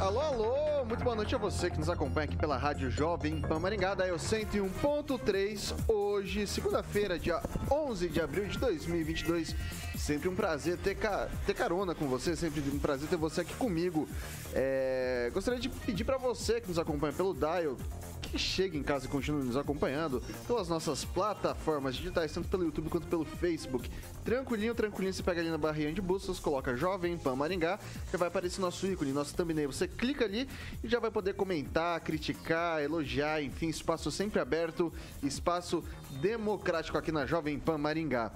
Alô, alô, muito boa noite a você que nos acompanha aqui pela Rádio Jovem Pan Maringá, da Eu 101.3, hoje, segunda-feira, dia 11 de abril de 2022. Sempre um prazer ter, ca... ter carona com você, sempre um prazer ter você aqui comigo. É... Gostaria de pedir para você que nos acompanha pelo Dial, que chegue em casa e continue nos acompanhando pelas nossas plataformas digitais, tanto pelo YouTube quanto pelo Facebook. Tranquilinho, tranquilinho, você pega ali na barrinha de buscas, coloca Jovem Pan Maringá, já vai aparecer nosso ícone, nosso thumbnail. Você clica ali e já vai poder comentar, criticar, elogiar, enfim, espaço sempre aberto, espaço democrático aqui na Jovem Pan Maringá.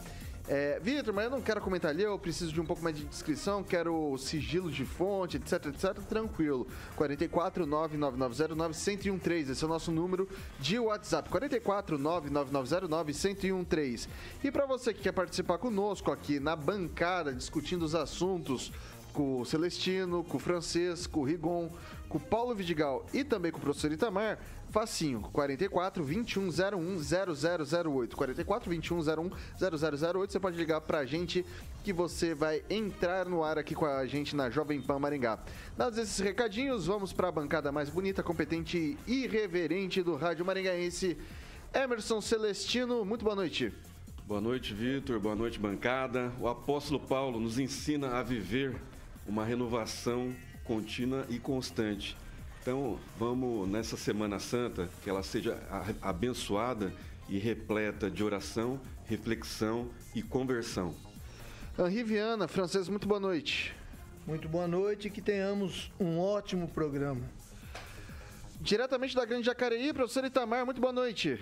É, Vitor, mas eu não quero comentar ali, eu preciso de um pouco mais de descrição, quero sigilo de fonte, etc, etc, tranquilo. 44 99909 1013, esse é o nosso número de WhatsApp. 44 99909 1013. E para você que quer participar conosco aqui na bancada, discutindo os assuntos com o Celestino, com o Francês, com o Rigon, com Paulo Vidigal e também com o professor Itamar, facinho, 44 2101 0008. 44 2101 0008, você pode ligar pra gente que você vai entrar no ar aqui com a gente na Jovem Pan Maringá. Dados esses recadinhos, vamos para a bancada mais bonita, competente e irreverente do Rádio Maringaense. Emerson Celestino, muito boa noite. Boa noite, Vitor. Boa noite, bancada. O apóstolo Paulo nos ensina a viver uma renovação contínua e constante. Então, vamos nessa Semana Santa, que ela seja abençoada e repleta de oração, reflexão e conversão. Henri Viana, francês, muito boa noite. Muito boa noite e que tenhamos um ótimo programa. Diretamente da Grande Jacareí, professor Itamar, muito boa noite.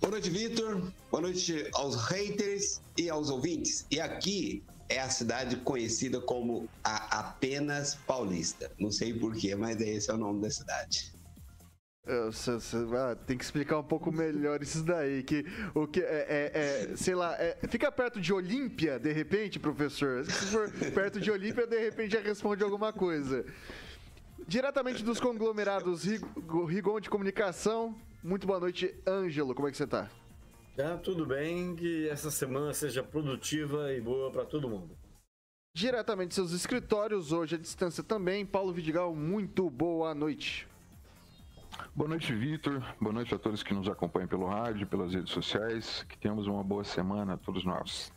Boa noite, Vitor. Boa noite aos haters e aos ouvintes. E aqui é a cidade conhecida como a Apenas Paulista. Não sei porquê, mas esse é o nome da cidade. Ah, tem que explicar um pouco melhor isso daí. Que o que é, é, é sei lá, é, fica perto de Olímpia, de repente, professor. Se for perto de Olímpia, de repente já responde alguma coisa. Diretamente dos conglomerados Rigon de Comunicação, muito boa noite, Ângelo. Como é que você está? Tá tudo bem, que essa semana seja produtiva e boa para todo mundo. Diretamente de seus escritórios, hoje à distância também, Paulo Vidigal, muito boa noite. Boa noite, Vitor. Boa noite a todos que nos acompanham pelo rádio, pelas redes sociais. Que tenhamos uma boa semana a todos nós.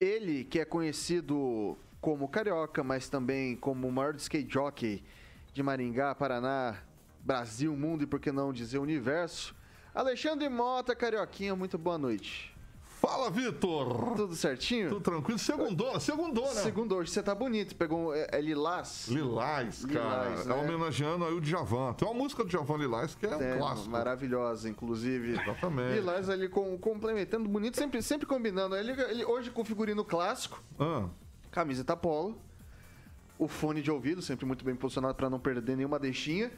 Ele, que é conhecido como Carioca, mas também como o maior skate jockey de Maringá, Paraná, Brasil, mundo e por que não dizer universo, Alexandre Mota, Carioquinha, muito boa noite. Fala, Vitor! Tudo certinho? Tudo tranquilo. Segundou, segundou, né? Segundou, hoje você tá bonito. Pegou é, é Lilás? Lilás, cara. Lilás, né? É homenageando aí o Djavan. Tem uma música do Djavan Lilás que é, é um clássico. Maravilhosa, inclusive. Exatamente. Lilás ali com, complementando, bonito, sempre, sempre combinando. Ele, ele hoje com figurino clássico, ah. camiseta polo, o fone de ouvido, sempre muito bem posicionado para não perder nenhuma deixinha.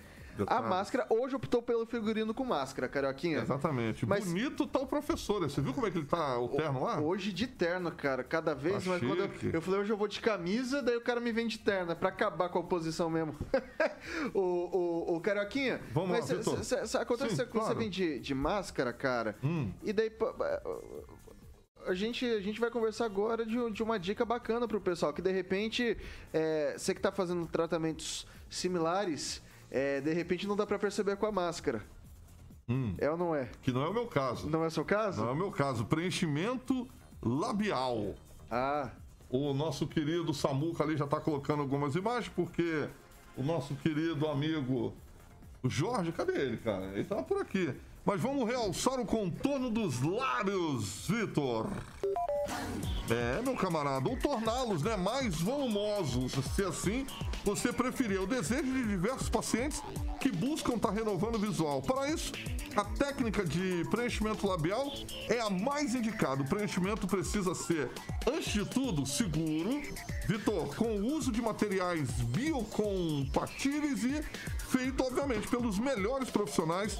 A máscara, hoje optou pelo figurino com máscara, Carioquinha. Exatamente. Mas... Bonito tá o professor, né? Você viu como é que ele tá, o terno lá? Hoje de terno, cara. Cada vez tá mais. Quando eu, eu, falei, hoje eu vou de camisa, daí o cara me vem de terno, é pra acabar com a oposição mesmo. o, o, o Carioquinha. Vamos mas lá, Vitor. Acontece Sim, quando claro. você vem de, de máscara, cara, hum. e daí a gente, a gente vai conversar agora de, de uma dica bacana pro pessoal, que de repente, é, você que tá fazendo tratamentos similares, é, de repente não dá para perceber com a máscara. Hum. É ou não é? Que não é o meu caso. Não é o seu caso? Não é o meu caso. Preenchimento labial. Ah. O nosso querido Samuca ali já está colocando algumas imagens, porque o nosso querido amigo o Jorge, cadê ele, cara? Ele tava por aqui. Mas vamos realçar o contorno dos lábios, Vitor. É, meu camarada, ou torná-los né, mais volumosos, se assim você preferir. É o desejo de diversos pacientes que buscam estar tá renovando o visual. Para isso, a técnica de preenchimento labial é a mais indicada. O preenchimento precisa ser, antes de tudo, seguro, Vitor, com o uso de materiais biocompatíveis e feito, obviamente, pelos melhores profissionais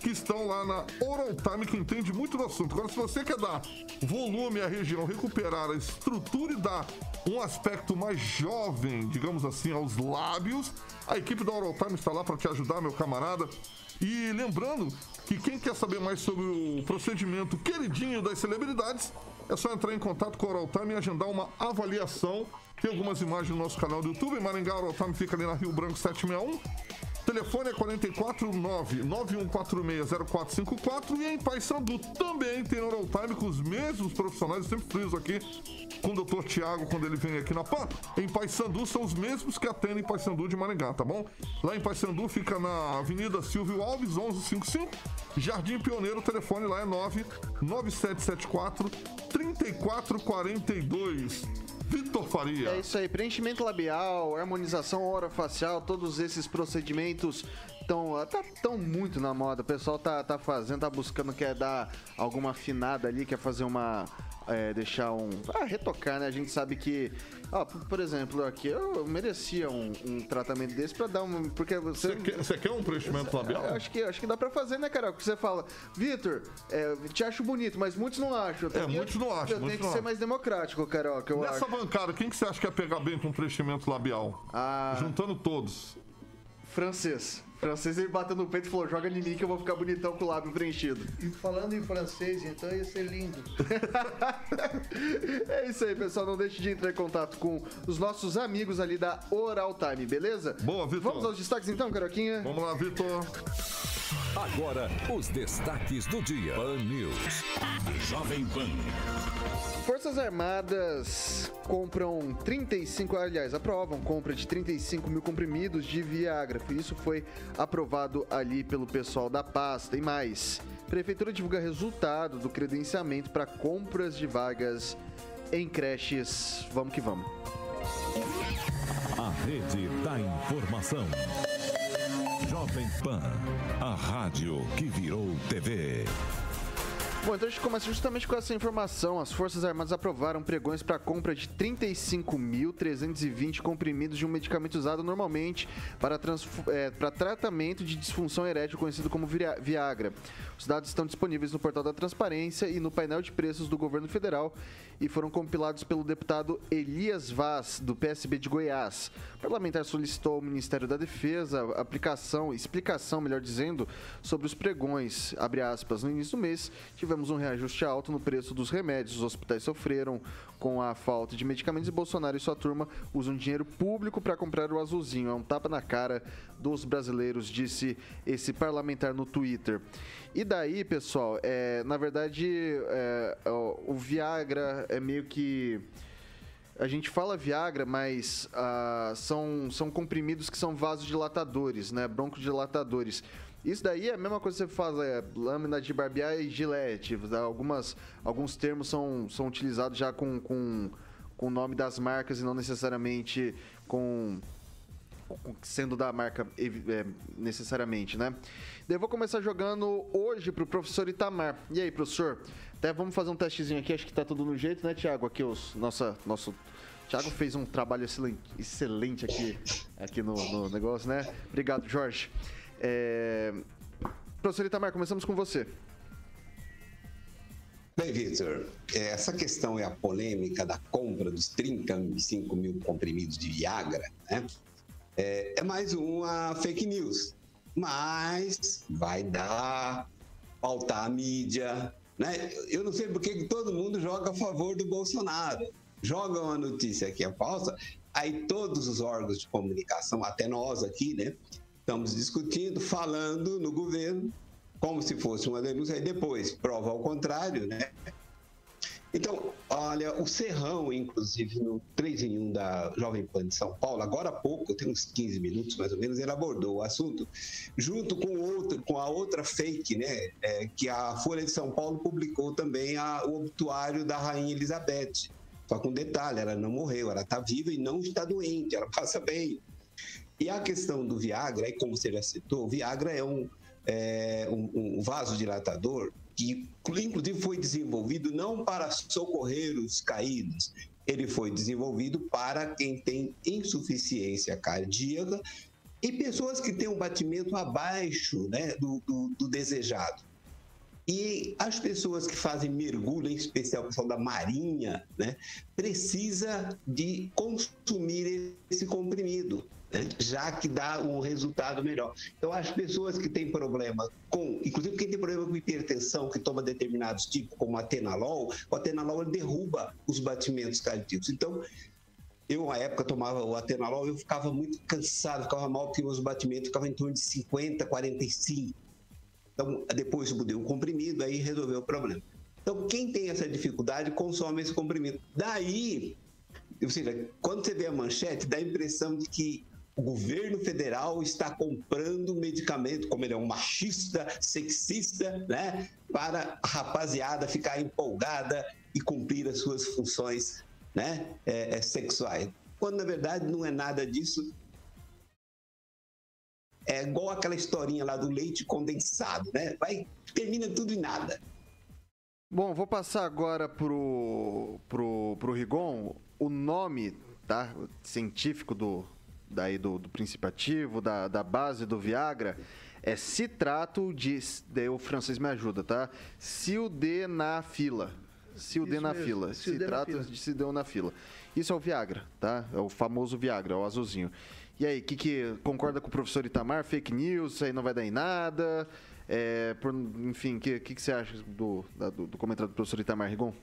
que estão lá na Oral Time, que entende muito do assunto. Agora, se você quer dar volume à região, recuperar a estrutura e dar um aspecto mais jovem, digamos assim, aos lábios, a equipe da Oral Time está lá para te ajudar, meu camarada. E lembrando que quem quer saber mais sobre o procedimento queridinho das celebridades, é só entrar em contato com a Oral Time e agendar uma avaliação. Tem algumas imagens no nosso canal do YouTube. Maringá Oral Time fica ali na Rio Branco 761. Telefone é 449-9146-0454 e em Paysandu também tem Oral Time com os mesmos profissionais, eu sempre friso aqui com o Dr. Tiago quando ele vem aqui na PAN. Em Paysandu são os mesmos que atendem em Paysandu de Maringá, tá bom? Lá em Paysandu fica na Avenida Silvio Alves, 1155, Jardim Pioneiro, o telefone lá é 99774 3442. Vitor Faria. É isso aí, preenchimento labial, harmonização orofacial, todos esses procedimentos estão tá, tão muito na moda. O pessoal tá, tá fazendo, tá buscando, quer dar alguma afinada ali, quer fazer uma. É, deixar um. Ah, retocar, né? A gente sabe que. Ó, por, exemplo, aqui eu merecia um, um tratamento desse pra dar um. Porque você. Você quer, você quer um preenchimento labial? Eu acho que, acho que dá pra fazer, né, Carol? Porque você fala, Vitor, é, te acho bonito, mas muitos não acham. É, muitos não acham, Eu tenho que não ser mais democrático, Carol, que eu Nessa acho. bancada, quem que você acha que ia pegar bem com preenchimento labial? Ah. Juntando todos. Francês. Francês ele bateu no peito e falou: joga em mim que eu vou ficar bonitão com o lábio preenchido. E falando em francês, então ia ser lindo. É isso aí, pessoal. Não deixe de entrar em contato com os nossos amigos ali da Oral Time, beleza? Boa, Vitor. Vamos aos destaques então, Caroquinha? Vamos lá, Vitor. Agora, os destaques do dia. Pan News. Jovem Pan. Forças Armadas compram 35, aliás, aprovam compra de 35 mil comprimidos de Viagra. Isso foi aprovado ali pelo pessoal da pasta. E mais, Prefeitura divulga resultado do credenciamento para compras de vagas em creches. Vamos que vamos. A rede da informação. Jovem Pan. A rádio que virou TV. Bom, então a gente começa justamente com essa informação. As Forças Armadas aprovaram pregões para compra de 35.320 comprimidos de um medicamento usado normalmente para, é, para tratamento de disfunção erétil conhecido como Viagra. Os dados estão disponíveis no portal da Transparência e no painel de preços do governo federal e foram compilados pelo deputado Elias Vaz, do PSB de Goiás. O parlamentar solicitou ao Ministério da Defesa aplicação, explicação, melhor dizendo, sobre os pregões. Aspas, no início do mês, tivemos um reajuste alto no preço dos remédios. Os hospitais sofreram com a falta de medicamentos e Bolsonaro e sua turma usam dinheiro público para comprar o azulzinho. É um tapa na cara dos brasileiros, disse esse parlamentar no Twitter. E daí, pessoal, é, na verdade, é, o o Viagra é meio que. A gente fala Viagra, mas ah, são, são comprimidos que são vasodilatadores, né? Broncodilatadores. Isso daí é a mesma coisa que você faz, é, lâmina de barbear e gilete. Algumas, alguns termos são, são utilizados já com, com, com o nome das marcas e não necessariamente com, sendo da marca é, necessariamente, né? Eu vou começar jogando hoje pro professor Itamar. E aí, professor? Até vamos fazer um testezinho aqui, acho que tá tudo no jeito, né, Thiago? Aqui os nossa nosso Thiago fez um trabalho excelente, excelente aqui aqui no, no negócio, né? Obrigado, Jorge. É... Professor Itamar, começamos com você. Bem, Vitor, eh, essa questão é a polêmica da compra dos 35 mil comprimidos de Viagra, né? É, é mais uma fake news, mas vai dar, pautar a mídia, né? Eu não sei por que que todo mundo joga a favor do Bolsonaro. Joga uma notícia que é falsa, aí todos os órgãos de comunicação, até nós aqui, né? Estamos discutindo, falando no governo, como se fosse uma denúncia, e depois prova ao contrário, né? Então, olha, o Serrão, inclusive, no 3 em 1 da Jovem Pan de São Paulo, agora há pouco, tem uns 15 minutos mais ou menos, ele abordou o assunto, junto com, outro, com a outra fake, né? é, que a Folha de São Paulo publicou também a- o obituário da Rainha Elizabeth. Só com um detalhe, ela não morreu, ela está viva e não está doente, ela passa bem. E a questão do Viagra, como você já citou, o Viagra é um, é, um, um vasodilatador que, inclusive, foi desenvolvido não para socorrer os caídos, ele foi desenvolvido para quem tem insuficiência cardíaca e pessoas que têm um batimento abaixo né, do, do, do desejado. E as pessoas que fazem mergulho, em especial o pessoal da marinha, né, precisa de consumir esse comprimido, já que dá um resultado melhor. Então, as pessoas que têm problema com, inclusive quem tem problema com hipertensão, que toma determinados tipos, como atenolol, o atenolol derruba os batimentos cardíacos. Então, eu, uma época, tomava o atenolol, eu ficava muito cansado, ficava mal, porque meus batimentos ficavam em torno de 50, 45. Então, depois eu mudei um comprimido, aí resolveu o problema. Então, quem tem essa dificuldade, consome esse comprimido. Daí, ou seja, quando você vê a manchete, dá a impressão de que o governo federal está comprando medicamento, como ele é um machista, sexista, né? Para a rapaziada ficar empolgada e cumprir as suas funções né? É, é sexuais. Quando, na verdade, não é nada disso. É igual aquela historinha lá do leite condensado, né? Vai, termina tudo em nada. Bom, vou passar agora pro, pro, pro Rigon o nome tá, científico do, daí do, do princípio ativo, da, da base do Viagra, é citrato de. Daí o francês me ajuda, tá? Sildenafila. Sildenafila. Citrato de sildenafila. Isso é o Viagra, tá? É o famoso Viagra, é o azulzinho. E aí, que, que concorda com o professor Itamar? Fake news, isso aí não vai dar em nada? É, por, enfim, o que, que, que, você acha do, do, do, comentário do professor Itamar Rigon?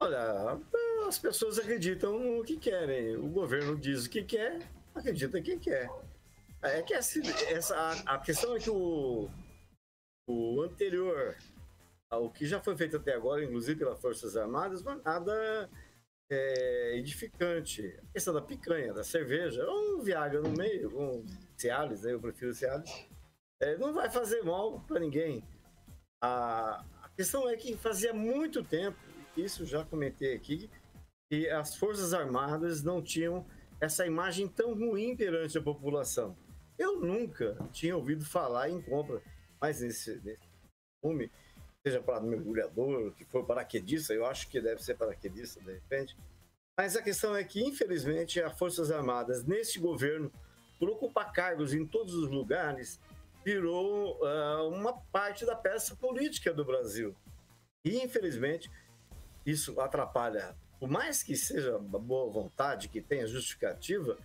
Olha, as pessoas acreditam no que querem. O governo diz o que quer, acredita quem quer. É que essa, essa a, a questão é que o, o anterior o que já foi feito até agora, inclusive pelas Forças Armadas, não é nada é, edificante. A questão da picanha, da cerveja, um Viagra no meio, um Cialis, né? eu prefiro Cialis, é, não vai fazer mal para ninguém. A, a questão é que fazia muito tempo, isso já comentei aqui, que as Forças Armadas não tinham essa imagem tão ruim perante a população. Eu nunca tinha ouvido falar em compra, mas nesse, nesse filme, seja para mergulhador, que for paraquedista, eu acho que deve ser paraquedista de repente. Mas a questão é que, infelizmente, as Forças Armadas, neste governo, por ocupar cargos em todos os lugares, virou uh, uma parte da peça política do Brasil. E, infelizmente, isso atrapalha, por mais que seja boa vontade, que tenha justificativa,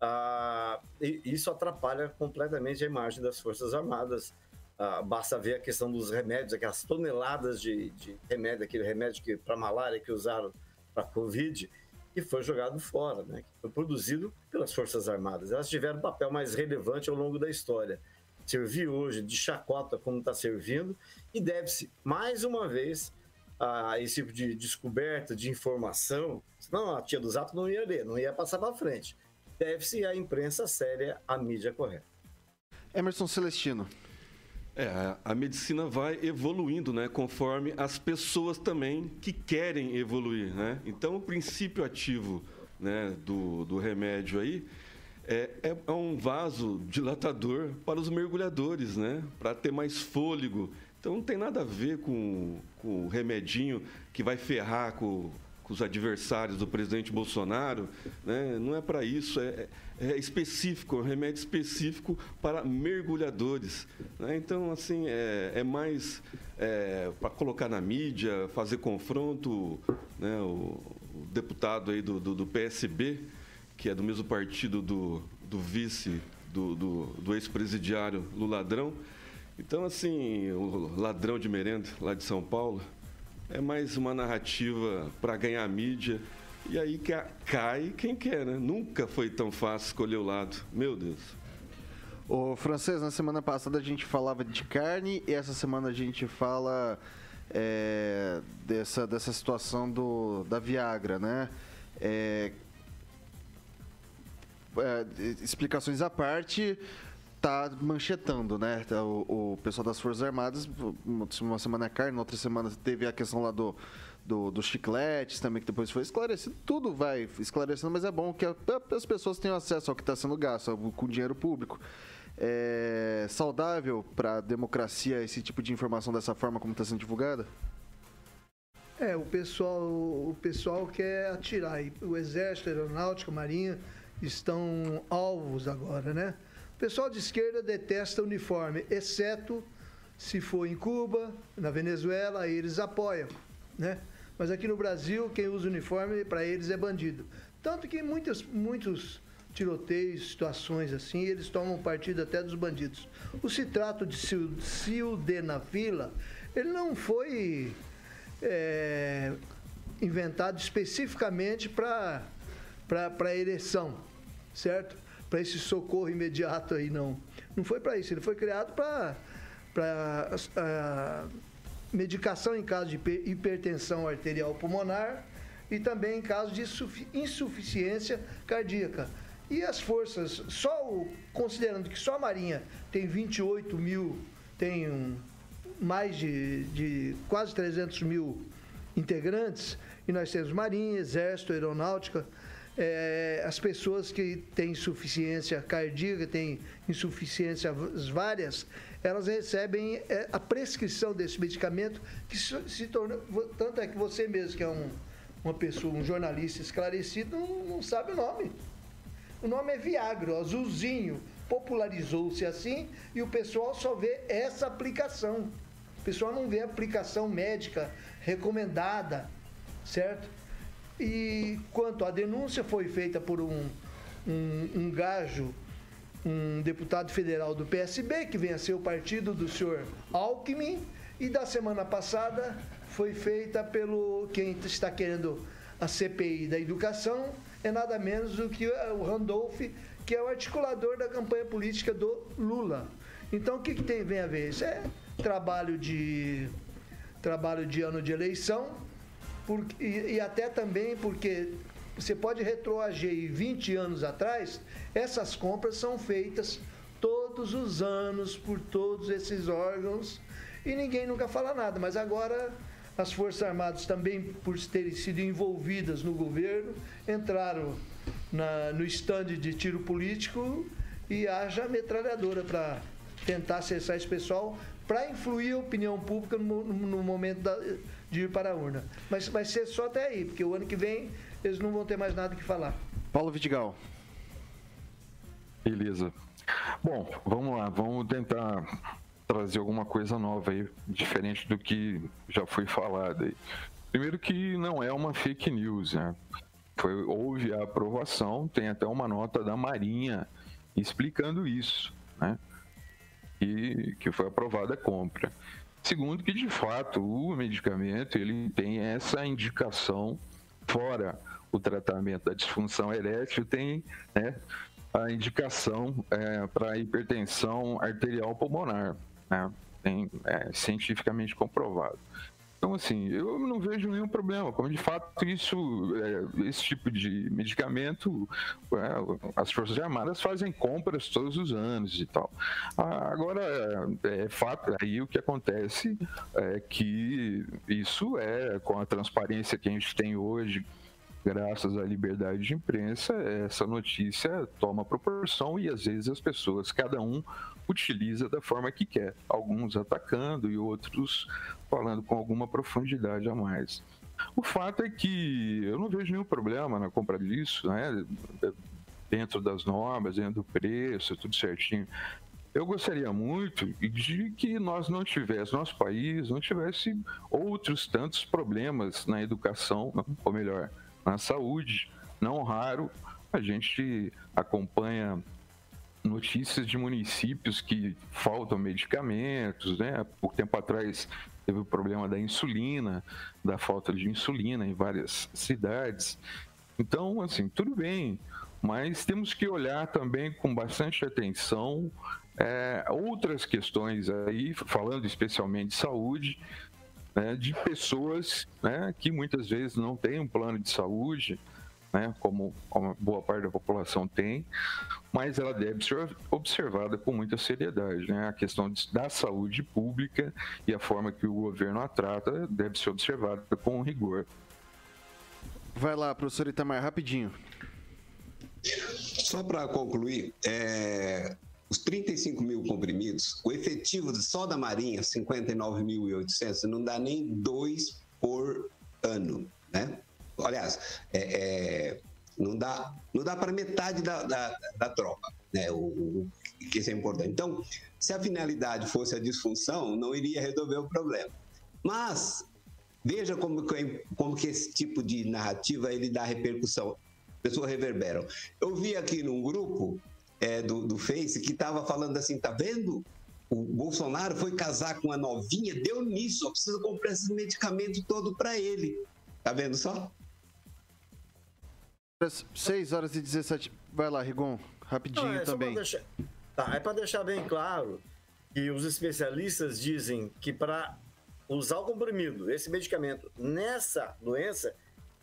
uh, isso atrapalha completamente a imagem das Forças Armadas ah, basta ver a questão dos remédios, aquelas toneladas de, de remédio, aquele remédio que para malária que usaram para Covid, que foi jogado fora, né? que foi produzido pelas Forças Armadas. Elas tiveram um papel mais relevante ao longo da história. Servir hoje de chacota como está servindo e deve-se, mais uma vez, a esse tipo de descoberta, de informação, senão a tia dos atos não ia ler, não ia passar para frente. Deve-se à imprensa séria, à mídia correta. Emerson Celestino. É, a medicina vai evoluindo, né, conforme as pessoas também que querem evoluir, né? Então, o princípio ativo, né, do, do remédio aí é, é, é um vaso dilatador para os mergulhadores, né, para ter mais fôlego. Então, não tem nada a ver com, com o remedinho que vai ferrar com com os adversários do presidente Bolsonaro, né? não é para isso, é, é, específico, é um remédio específico para mergulhadores. Né? Então, assim, é, é mais é, para colocar na mídia, fazer confronto, né? o, o deputado aí do, do, do, PSB, que é do mesmo partido do, do vice do, do, do ex-presidiário Luladrão. Então, assim, o ladrão de merenda lá de São Paulo, é mais uma narrativa para ganhar mídia. E aí cai quem quer, né? Nunca foi tão fácil escolher o lado. Meu Deus. O francês, na semana passada a gente falava de carne e essa semana a gente fala é, dessa, dessa situação do, da Viagra, né? É, é, explicações à parte, tá manchetando, né? Tá, o, o pessoal das Forças Armadas, uma semana é carne, outra semana teve a questão lá do, do, dos chicletes também, que depois foi esclarecido. Tudo vai esclarecendo, mas é bom que as pessoas tenham acesso ao que está sendo gasto, com dinheiro público. É saudável para a democracia esse tipo de informação dessa forma como está sendo divulgada? É, o pessoal, o pessoal quer atirar. O Exército, a Aeronáutica, a Marinha estão alvos agora, né? O pessoal de esquerda detesta uniforme, exceto se for em Cuba, na Venezuela, aí eles apoiam, né? Mas aqui no Brasil, quem usa uniforme, para eles é bandido. Tanto que muitos, muitos tiroteios, situações assim, eles tomam partido até dos bandidos. O citrato de sildenafila, ele não foi é, inventado especificamente para para ereção, certo? Para esse socorro imediato aí, não. Não foi para isso, ele foi criado para medicação em caso de hipertensão arterial pulmonar e também em caso de insuficiência cardíaca. E as forças, só o, considerando que só a Marinha tem 28 mil, tem um, mais de, de quase 300 mil integrantes, e nós temos Marinha, Exército, Aeronáutica, é, as pessoas que têm insuficiência cardíaca, têm insuficiências várias, elas recebem é, a prescrição desse medicamento que se torna. Tanto é que você mesmo, que é um, uma pessoa, um jornalista esclarecido, não, não sabe o nome. O nome é Viagra, azulzinho. Popularizou-se assim e o pessoal só vê essa aplicação. O pessoal não vê a aplicação médica recomendada, certo? E quanto à denúncia, foi feita por um, um, um gajo, um deputado federal do PSB, que vem a ser o partido do senhor Alckmin, e da semana passada foi feita pelo quem está querendo a CPI da educação, é nada menos do que o Randolph, que é o articulador da campanha política do Lula. Então o que, que tem vem a ver? Isso é trabalho de trabalho de ano de eleição, porque, e, e até também porque você pode retroagir 20 anos atrás, essas compras são feitas todos os anos por todos esses órgãos e ninguém nunca fala nada. Mas agora as Forças Armadas também, por terem sido envolvidas no governo, entraram na, no estande de tiro político e haja metralhadora para tentar acessar esse pessoal para influir a opinião pública no, no momento da, de ir para a urna. Mas vai ser só até aí, porque o ano que vem eles não vão ter mais nada que falar. Paulo Vidigal. Beleza. Bom, vamos lá, vamos tentar trazer alguma coisa nova aí, diferente do que já foi falado aí. Primeiro que não é uma fake news, né? Foi, houve a aprovação, tem até uma nota da Marinha explicando isso, né? E que foi aprovada a compra. Segundo que de fato o medicamento ele tem essa indicação fora o tratamento da disfunção erétil tem né, a indicação é, para hipertensão arterial pulmonar né? Tem, é, cientificamente comprovado. Então, assim, eu não vejo nenhum problema. Como de fato isso, é, esse tipo de medicamento, é, as Forças Armadas fazem compras todos os anos e tal. Agora, é, é fato, aí o que acontece é que isso é, com a transparência que a gente tem hoje, graças à liberdade de imprensa, essa notícia toma proporção e às vezes as pessoas, cada um utiliza da forma que quer, alguns atacando e outros falando com alguma profundidade a mais. O fato é que eu não vejo nenhum problema na compra disso, né? dentro das normas, dentro do preço, tudo certinho. Eu gostaria muito de que nós não tivéssemos, nosso país não tivesse outros tantos problemas na educação, ou melhor, na saúde. Não raro, a gente acompanha notícias de municípios que faltam medicamentos, né? Por tempo atrás teve o problema da insulina, da falta de insulina em várias cidades. Então, assim, tudo bem, mas temos que olhar também com bastante atenção é, outras questões aí, falando especialmente de saúde, né, de pessoas né, que muitas vezes não têm um plano de saúde, né, como, como boa parte da população tem, mas ela deve ser observada com muita seriedade. Né? A questão da saúde pública e a forma que o governo a trata deve ser observada com rigor. Vai lá, professor Itamar, rapidinho. Só para concluir, é, os 35 mil comprimidos, o efetivo só da Marinha, 59.800, não dá nem dois por ano, né? Aliás, é, é, não dá, não dá para metade da, da, da, tropa, né? O, o, que isso é importante. Então, se a finalidade fosse a disfunção, não iria resolver o problema. Mas veja como, como que esse tipo de narrativa ele dá repercussão. Pessoas reverberam. Eu vi aqui num grupo é, do, do Face que estava falando assim, tá vendo? O Bolsonaro foi casar com uma novinha, deu nisso, só precisa comprar esse medicamento todo para ele. Tá vendo só? 6 horas e 17. Vai lá, Rigon, rapidinho Não, é também. Deixar... Tá, é para deixar bem claro que os especialistas dizem que para usar o comprimido, esse medicamento, nessa doença,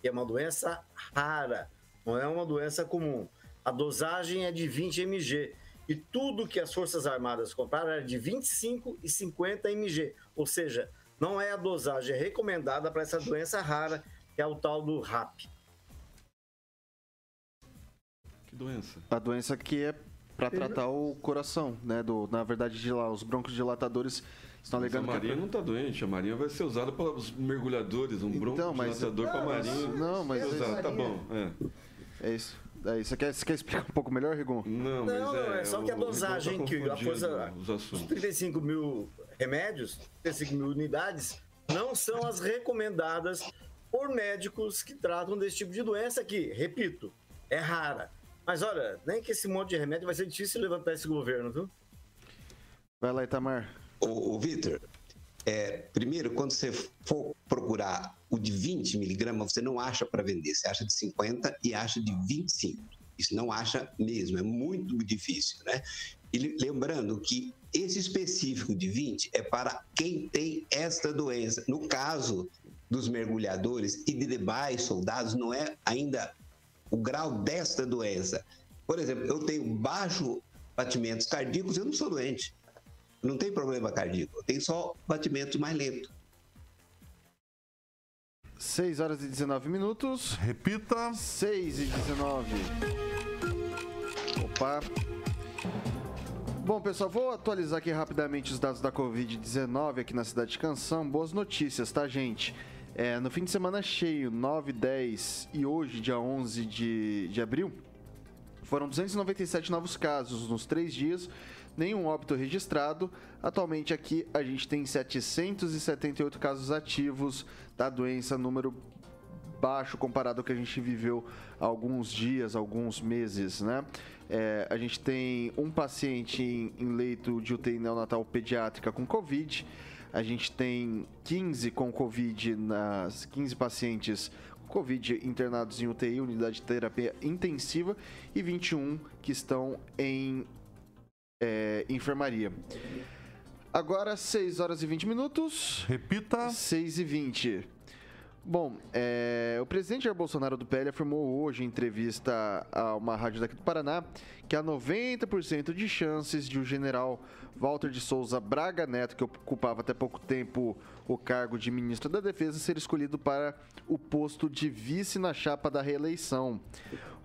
que é uma doença rara, não é uma doença comum, a dosagem é de 20 mg. E tudo que as Forças Armadas compraram era de 25 e 50 mg. Ou seja, não é a dosagem recomendada para essa doença rara, que é o tal do RAP. Que doença? A doença que é para tratar o coração, né? Do, na verdade, de lá, os broncodilatadores estão alegando. Mas a Marinha que... não está doente, a Marinha vai ser usada pelos mergulhadores, um então, broncodilatador para a Marinha. Não, mas. Usar. Tá bom, é. É isso. É, você, quer, você quer explicar um pouco melhor, Rigon? Não, não, não é, é, só que a dosagem tá que a força. Os 35 mil remédios, 35 mil unidades, não são as recomendadas por médicos que tratam desse tipo de doença que, repito, é rara. Mas olha, nem que esse monte de remédio vai ser difícil levantar esse governo, viu? Vai lá, Itamar. Ô, ô Vitor, é, primeiro, quando você for procurar o de 20 miligramas, você não acha para vender. Você acha de 50 e acha de 25. Isso não acha mesmo, é muito difícil, né? E lembrando que esse específico de 20 é para quem tem esta doença. No caso dos mergulhadores e de demais soldados, não é ainda o grau desta doença. Por exemplo, eu tenho baixo batimentos cardíacos, eu não sou doente. Não tem problema cardíaco, eu tenho só batimentos mais lentos. 6 horas e 19 minutos. Repita. 6 e 19. Opa. Bom, pessoal, vou atualizar aqui rapidamente os dados da Covid-19 aqui na cidade de Canção. Boas notícias, tá, gente? É, no fim de semana cheio, 9, 10 e hoje, dia 11 de, de abril, foram 297 novos casos nos três dias, nenhum óbito registrado. Atualmente aqui a gente tem 778 casos ativos da doença, número baixo comparado ao que a gente viveu há alguns dias, alguns meses, né? É, a gente tem um paciente em, em leito de UTI neonatal pediátrica com Covid, a gente tem 15 com Covid, nas 15 pacientes com Covid internados em UTI, unidade de terapia intensiva, e 21 que estão em é, enfermaria. Agora, 6 horas e 20 minutos. Repita. 6 e 20. Bom, é, o presidente Jair Bolsonaro do PL afirmou hoje em entrevista a uma rádio daqui do Paraná que há 90% de chances de o general Walter de Souza Braga Neto, que ocupava até pouco tempo o cargo de ministro da Defesa, ser escolhido para o posto de vice na chapa da reeleição.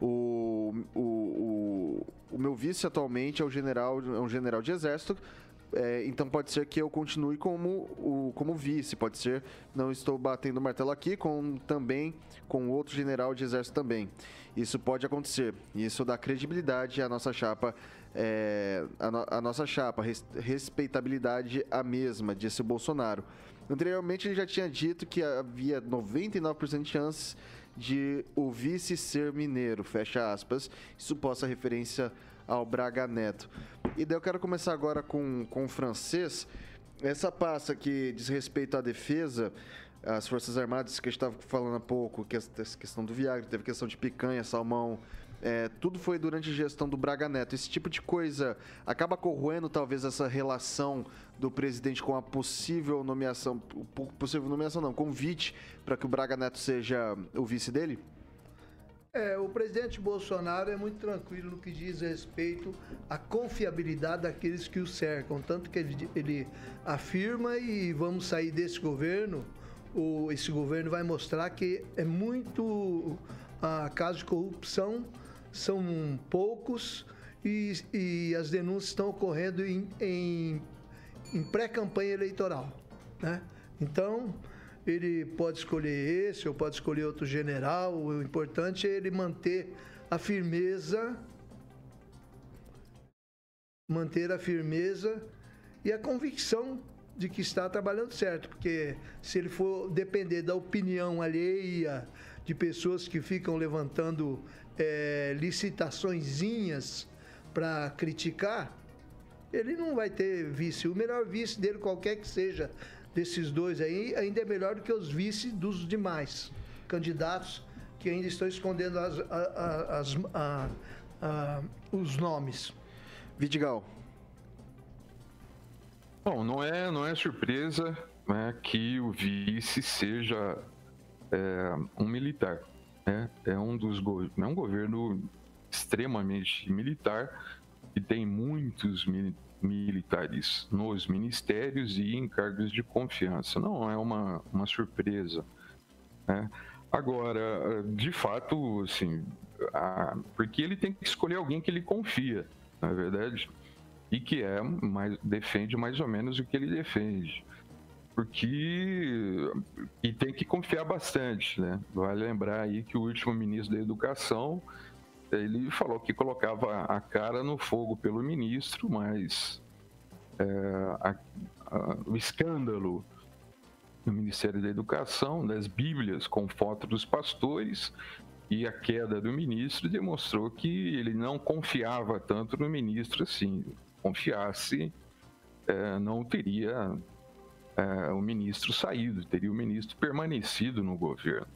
O, o, o, o meu vice atualmente é, o general, é um general de exército é, então pode ser que eu continue como, o, como vice, pode ser, não estou batendo martelo aqui, com também com outro general de exército também. Isso pode acontecer. Isso dá credibilidade à nossa chapa, é, a, no, a, nossa chapa, res, respeitabilidade a mesma, disse o Bolsonaro. Anteriormente ele já tinha dito que havia 99% de chances de o vice ser mineiro, fecha aspas. Isso possa referência ao Braga Neto. E daí eu quero começar agora com, com o francês. Essa passa que diz respeito à defesa, as Forças Armadas, que a gente estava falando há pouco, que essa questão do Viagra, teve questão de picanha, salmão, é, tudo foi durante a gestão do Braga Neto. Esse tipo de coisa acaba corroendo talvez essa relação do presidente com a possível nomeação, possível nomeação não, convite para que o Braga Neto seja o vice dele? É, o presidente Bolsonaro é muito tranquilo no que diz respeito à confiabilidade daqueles que o cercam. Tanto que ele, ele afirma e vamos sair desse governo, o, esse governo vai mostrar que é muito. A casos de corrupção são poucos e, e as denúncias estão ocorrendo em, em, em pré-campanha eleitoral. Né? Então, ele pode escolher esse ou pode escolher outro general. O importante é ele manter a firmeza, manter a firmeza e a convicção de que está trabalhando certo, porque se ele for depender da opinião alheia de pessoas que ficam levantando é, licitaçõezinhas para criticar, ele não vai ter vice. O melhor vice dele, qualquer que seja desses dois aí, ainda é melhor do que os vice dos demais candidatos que ainda estão escondendo as, as, as, os nomes. Vidigal. Bom, não é, não é surpresa né, que o vice seja é, um militar. Né? É um dos é um governo extremamente militar e tem muitos mi militares nos ministérios e em cargos de confiança. Não é uma, uma surpresa. Né? Agora, de fato, assim, a, porque ele tem que escolher alguém que ele confia, na é verdade e que é mais defende mais ou menos o que ele defende porque e tem que confiar bastante, né? Vale lembrar aí que o último ministro da Educação ele falou que colocava a cara no fogo pelo ministro, mas é, a, a, o escândalo no Ministério da Educação das Bíblias com foto dos pastores e a queda do ministro demonstrou que ele não confiava tanto no ministro assim confiasse, é, não teria é, o ministro saído, teria o ministro permanecido no governo.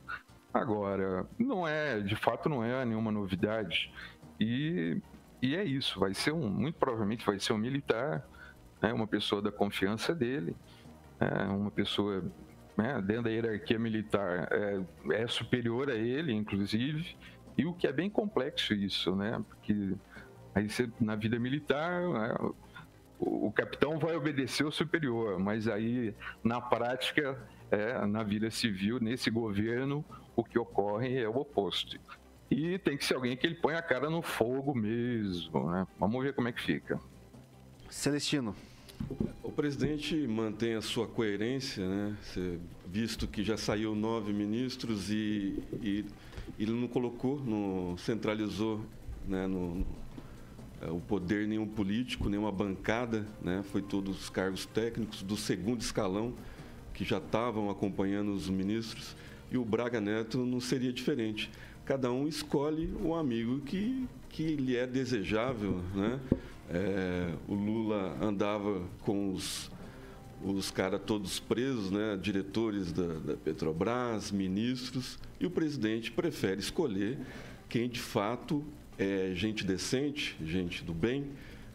Agora, não é, de fato, não é nenhuma novidade. E, e é isso, vai ser um, muito provavelmente vai ser um militar, né, uma pessoa da confiança dele, é, uma pessoa né, dentro da hierarquia militar é, é superior a ele, inclusive, e o que é bem complexo isso, né? Porque Aí você, na vida militar, né, o, o, capitão vai obedecer o superior, mas aí na prática, é, na vida civil, nesse governo, o que ocorre é o oposto. E tem que ser alguém que ele põe a cara no fogo mesmo, né? Vamos ver como é que fica. Celestino. O presidente mantém a sua coerência, né? visto que já saiu nove ministros e, e ele não colocou, não centralizou né, no, o poder nenhum político, nenhuma bancada, né? foi todos os cargos técnicos do segundo escalão que já estavam acompanhando os ministros e o Braga Neto não seria diferente. Cada um escolhe o amigo que, que lhe é desejável. Né? É, o Lula andava com os, os caras todos presos, né? diretores da, da Petrobras, ministros, e o presidente prefere escolher quem de fato é gente decente, gente do bem,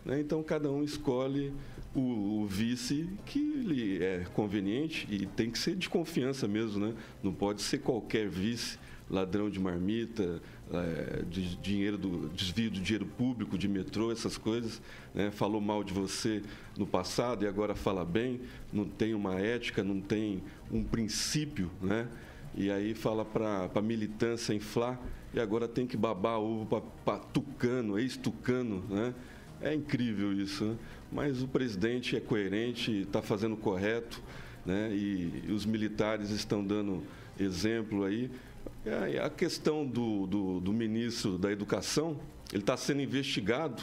né? então cada um escolhe o, o, vice que lhe é conveniente e tem que ser de confiança mesmo, né? Não pode ser qualquer vice, ladrão de marmita, é, de dinheiro do desvio do dinheiro público, de metrô, essas coisas. Né? Falou mal de você no passado e agora fala bem, não tem uma ética, não tem um princípio, né? E aí fala para a militância inflar e agora tem que babar ovo para tucano, ex-tucano, né? É incrível isso, né? Mas o presidente é coerente, está fazendo correto, né? E, e, os militares estão dando exemplo aí. A questão do, do, do ministro da Educação, ele está sendo investigado,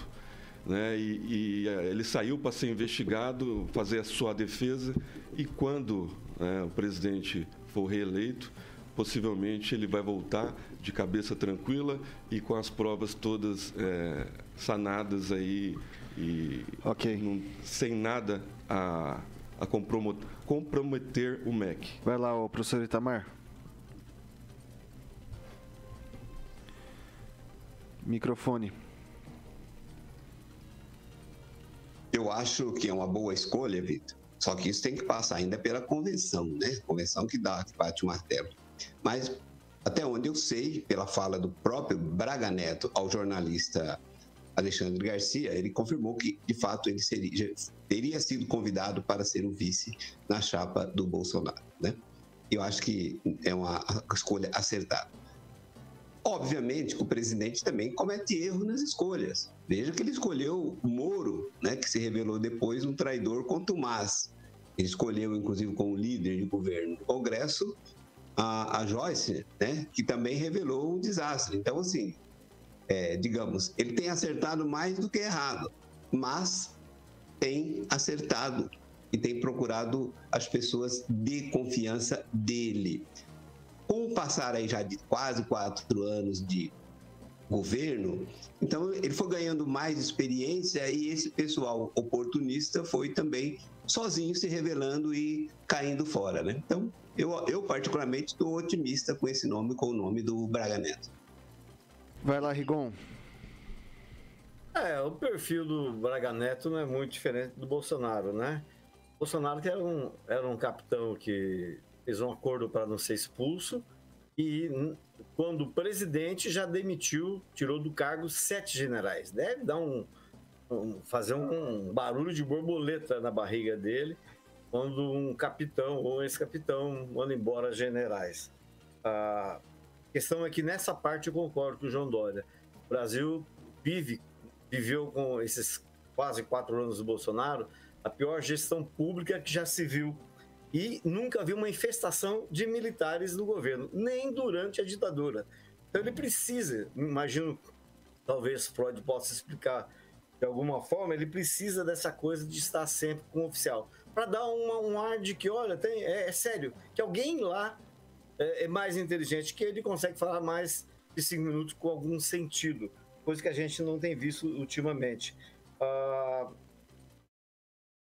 né? E, e ele saiu para ser investigado, fazer a sua defesa, e quando né, o presidente for reeleito, possivelmente ele vai voltar de cabeça tranquila e com as provas todas é, sanadas aí e okay. não, sem nada a, a comprometer o MEC. Vai lá, o professor Itamar. Microfone. Eu acho que é uma boa escolha, Vitor. Só que isso tem que passar ainda pela convenção, né? Convenção que dá, que bate o martelo. Mas, até onde eu sei, pela fala do próprio Braga Neto ao jornalista Alexandre Garcia, ele confirmou que, de fato, ele seria, teria sido convidado para ser o vice na chapa do Bolsonaro. Né? Eu acho que é uma escolha acertada. Obviamente que o presidente também comete erro nas escolhas. Veja que ele escolheu Moro, né, que se revelou depois um traidor contumaz. Ele escolheu, inclusive, como líder de governo do Congresso, a, a Joyce, né, que também revelou um desastre. Então, assim, é, digamos, ele tem acertado mais do que errado, mas tem acertado e tem procurado as pessoas de confiança dele. Com o passar aí já de quase quatro anos de governo, então ele foi ganhando mais experiência e esse pessoal oportunista foi também sozinho se revelando e caindo fora, né? Então, eu, eu particularmente estou otimista com esse nome, com o nome do Braga Neto. Vai lá, Rigon. É, o perfil do Braga Neto não é muito diferente do Bolsonaro, né? O Bolsonaro que era um, era um capitão que fez um acordo para não ser expulso e quando o presidente já demitiu, tirou do cargo sete generais. Deve dar um, um fazer um barulho de borboleta na barriga dele quando um capitão ou ex-capitão manda embora generais. A questão é que nessa parte eu concordo com o João Dória. O Brasil vive, viveu com esses quase quatro anos do Bolsonaro a pior gestão pública que já se viu e nunca viu uma infestação de militares no governo, nem durante a ditadura. Então ele precisa, imagino, talvez Freud possa explicar de alguma forma, ele precisa dessa coisa de estar sempre com o oficial, para dar uma, um ar de que, olha, tem, é, é sério, que alguém lá é, é, mais inteligente, que ele consegue falar mais de cinco minutos com algum sentido, coisa que a gente não tem visto ultimamente. Uh,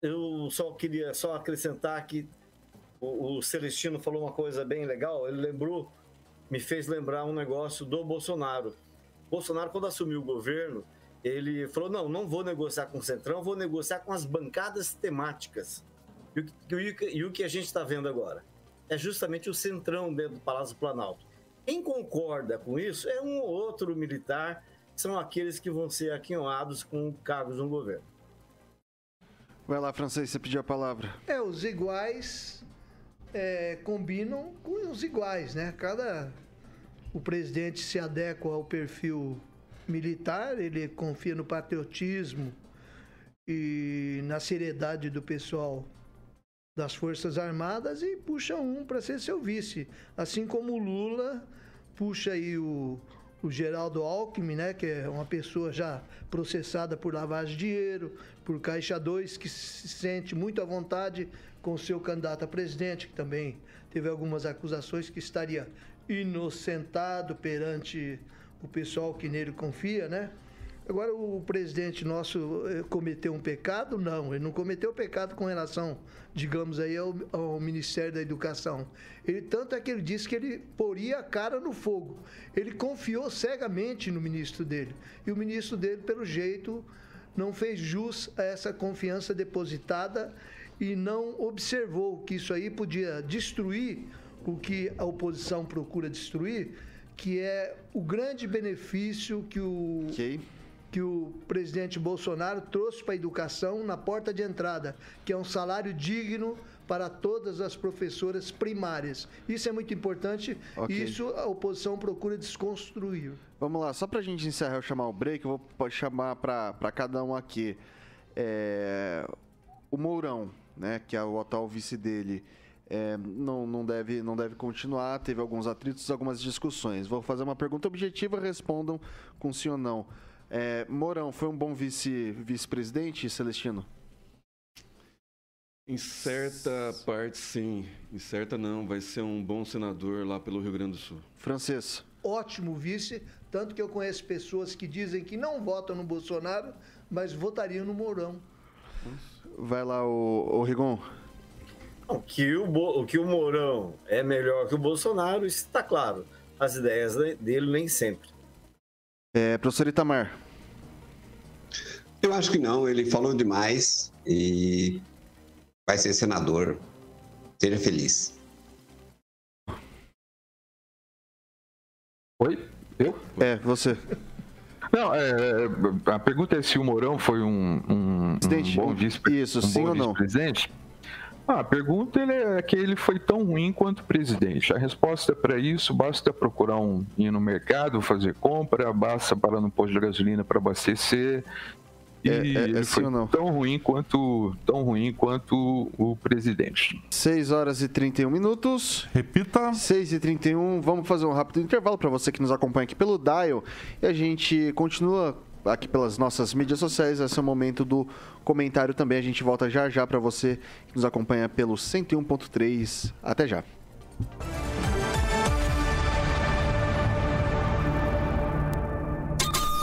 eu só queria só acrescentar que o, o Celestino falou uma coisa bem legal. Ele lembrou, me fez lembrar um negócio do Bolsonaro. Bolsonaro, quando assumiu o governo, ele falou: não, não vou negociar com o Centrão, vou negociar com as bancadas temáticas. E o, e o que a gente está vendo agora? É justamente o Centrão dentro do Palácio do Planalto. Quem concorda com isso é um ou outro militar, são aqueles que vão ser aquinhoados com cargos no governo. Vai lá, francês, você pediu a palavra. É, os iguais é, combinam com os iguais, né? Cada o presidente se adequa ao perfil militar, ele confia no patriotismo e na seriedade do pessoal das Forças Armadas e puxa um para ser seu vice. Assim como o Lula puxa aí o, o Geraldo Alckmin, né, que é uma pessoa já processada por lavagem de dinheiro, por Caixa 2, que se sente muito à vontade com seu candidato a presidente, que também teve algumas acusações que estaria inocentado perante o pessoal que nele confia, né? Agora, o presidente nosso eh, cometeu um pecado? Não, ele não cometeu pecado com relação, digamos aí, ao, ao, Ministério da Educação. Ele, tanto é que ele disse que ele poria a cara no fogo. Ele confiou cegamente no ministro dele. E o ministro dele, pelo jeito, não fez jus a essa confiança depositada e não observou que isso aí podia destruir o que a oposição procura destruir, que é o grande benefício que o, okay. que o presidente Bolsonaro trouxe para a educação na porta de entrada, que é um salário digno para todas as professoras primárias. Isso é muito importante, okay. isso a oposição procura desconstruir. Vamos lá, só para a gente encerrar, eu chamar o break, eu vou chamar para cada um aqui. É, o Mourão, né, que é o atual vice dele, é, não, não, deve, não deve continuar. Teve alguns atritos, algumas discussões. Vou fazer uma pergunta objetiva, respondam com sim ou não. É, Mourão, foi um bom vice, vice-presidente, Celestino? Em certa parte, sim. Em certa, não. Vai ser um bom senador lá pelo Rio Grande do Sul. Francês. Ótimo vice, tanto que eu conheço pessoas que dizem que não votam no Bolsonaro, mas votariam no Mourão. Vai lá, o, o Rigon. Não, que o, o que o Mourão é melhor que o Bolsonaro, isso está claro. As ideias dele nem sempre. É, professor Itamar. Eu acho que não, ele falou demais e vai ser senador. Seja feliz. Oi? Eu? É, você. Não, é, é a pergunta é se o Mourão foi um, um, um bom vice-presidente. Isso, um sim ou não? Ah, a pergunta é que ele foi tão ruim quanto presidente. A resposta para isso basta procurar um ir no mercado, fazer compra, basta parar no posto de gasolina para abastecer que É- é- é sim foi ou não? tão ruim quanto tão ruim quanto o presidente. 6 horas e 31 minutos. Repita. 6 e 31 vamos fazer um rápido intervalo para você que nos acompanha aqui pelo Dial. E a gente continua aqui pelas nossas mídias sociais. Esse é o momento do comentário também. A gente volta já já para você que nos acompanha pelo 101.3. Até já.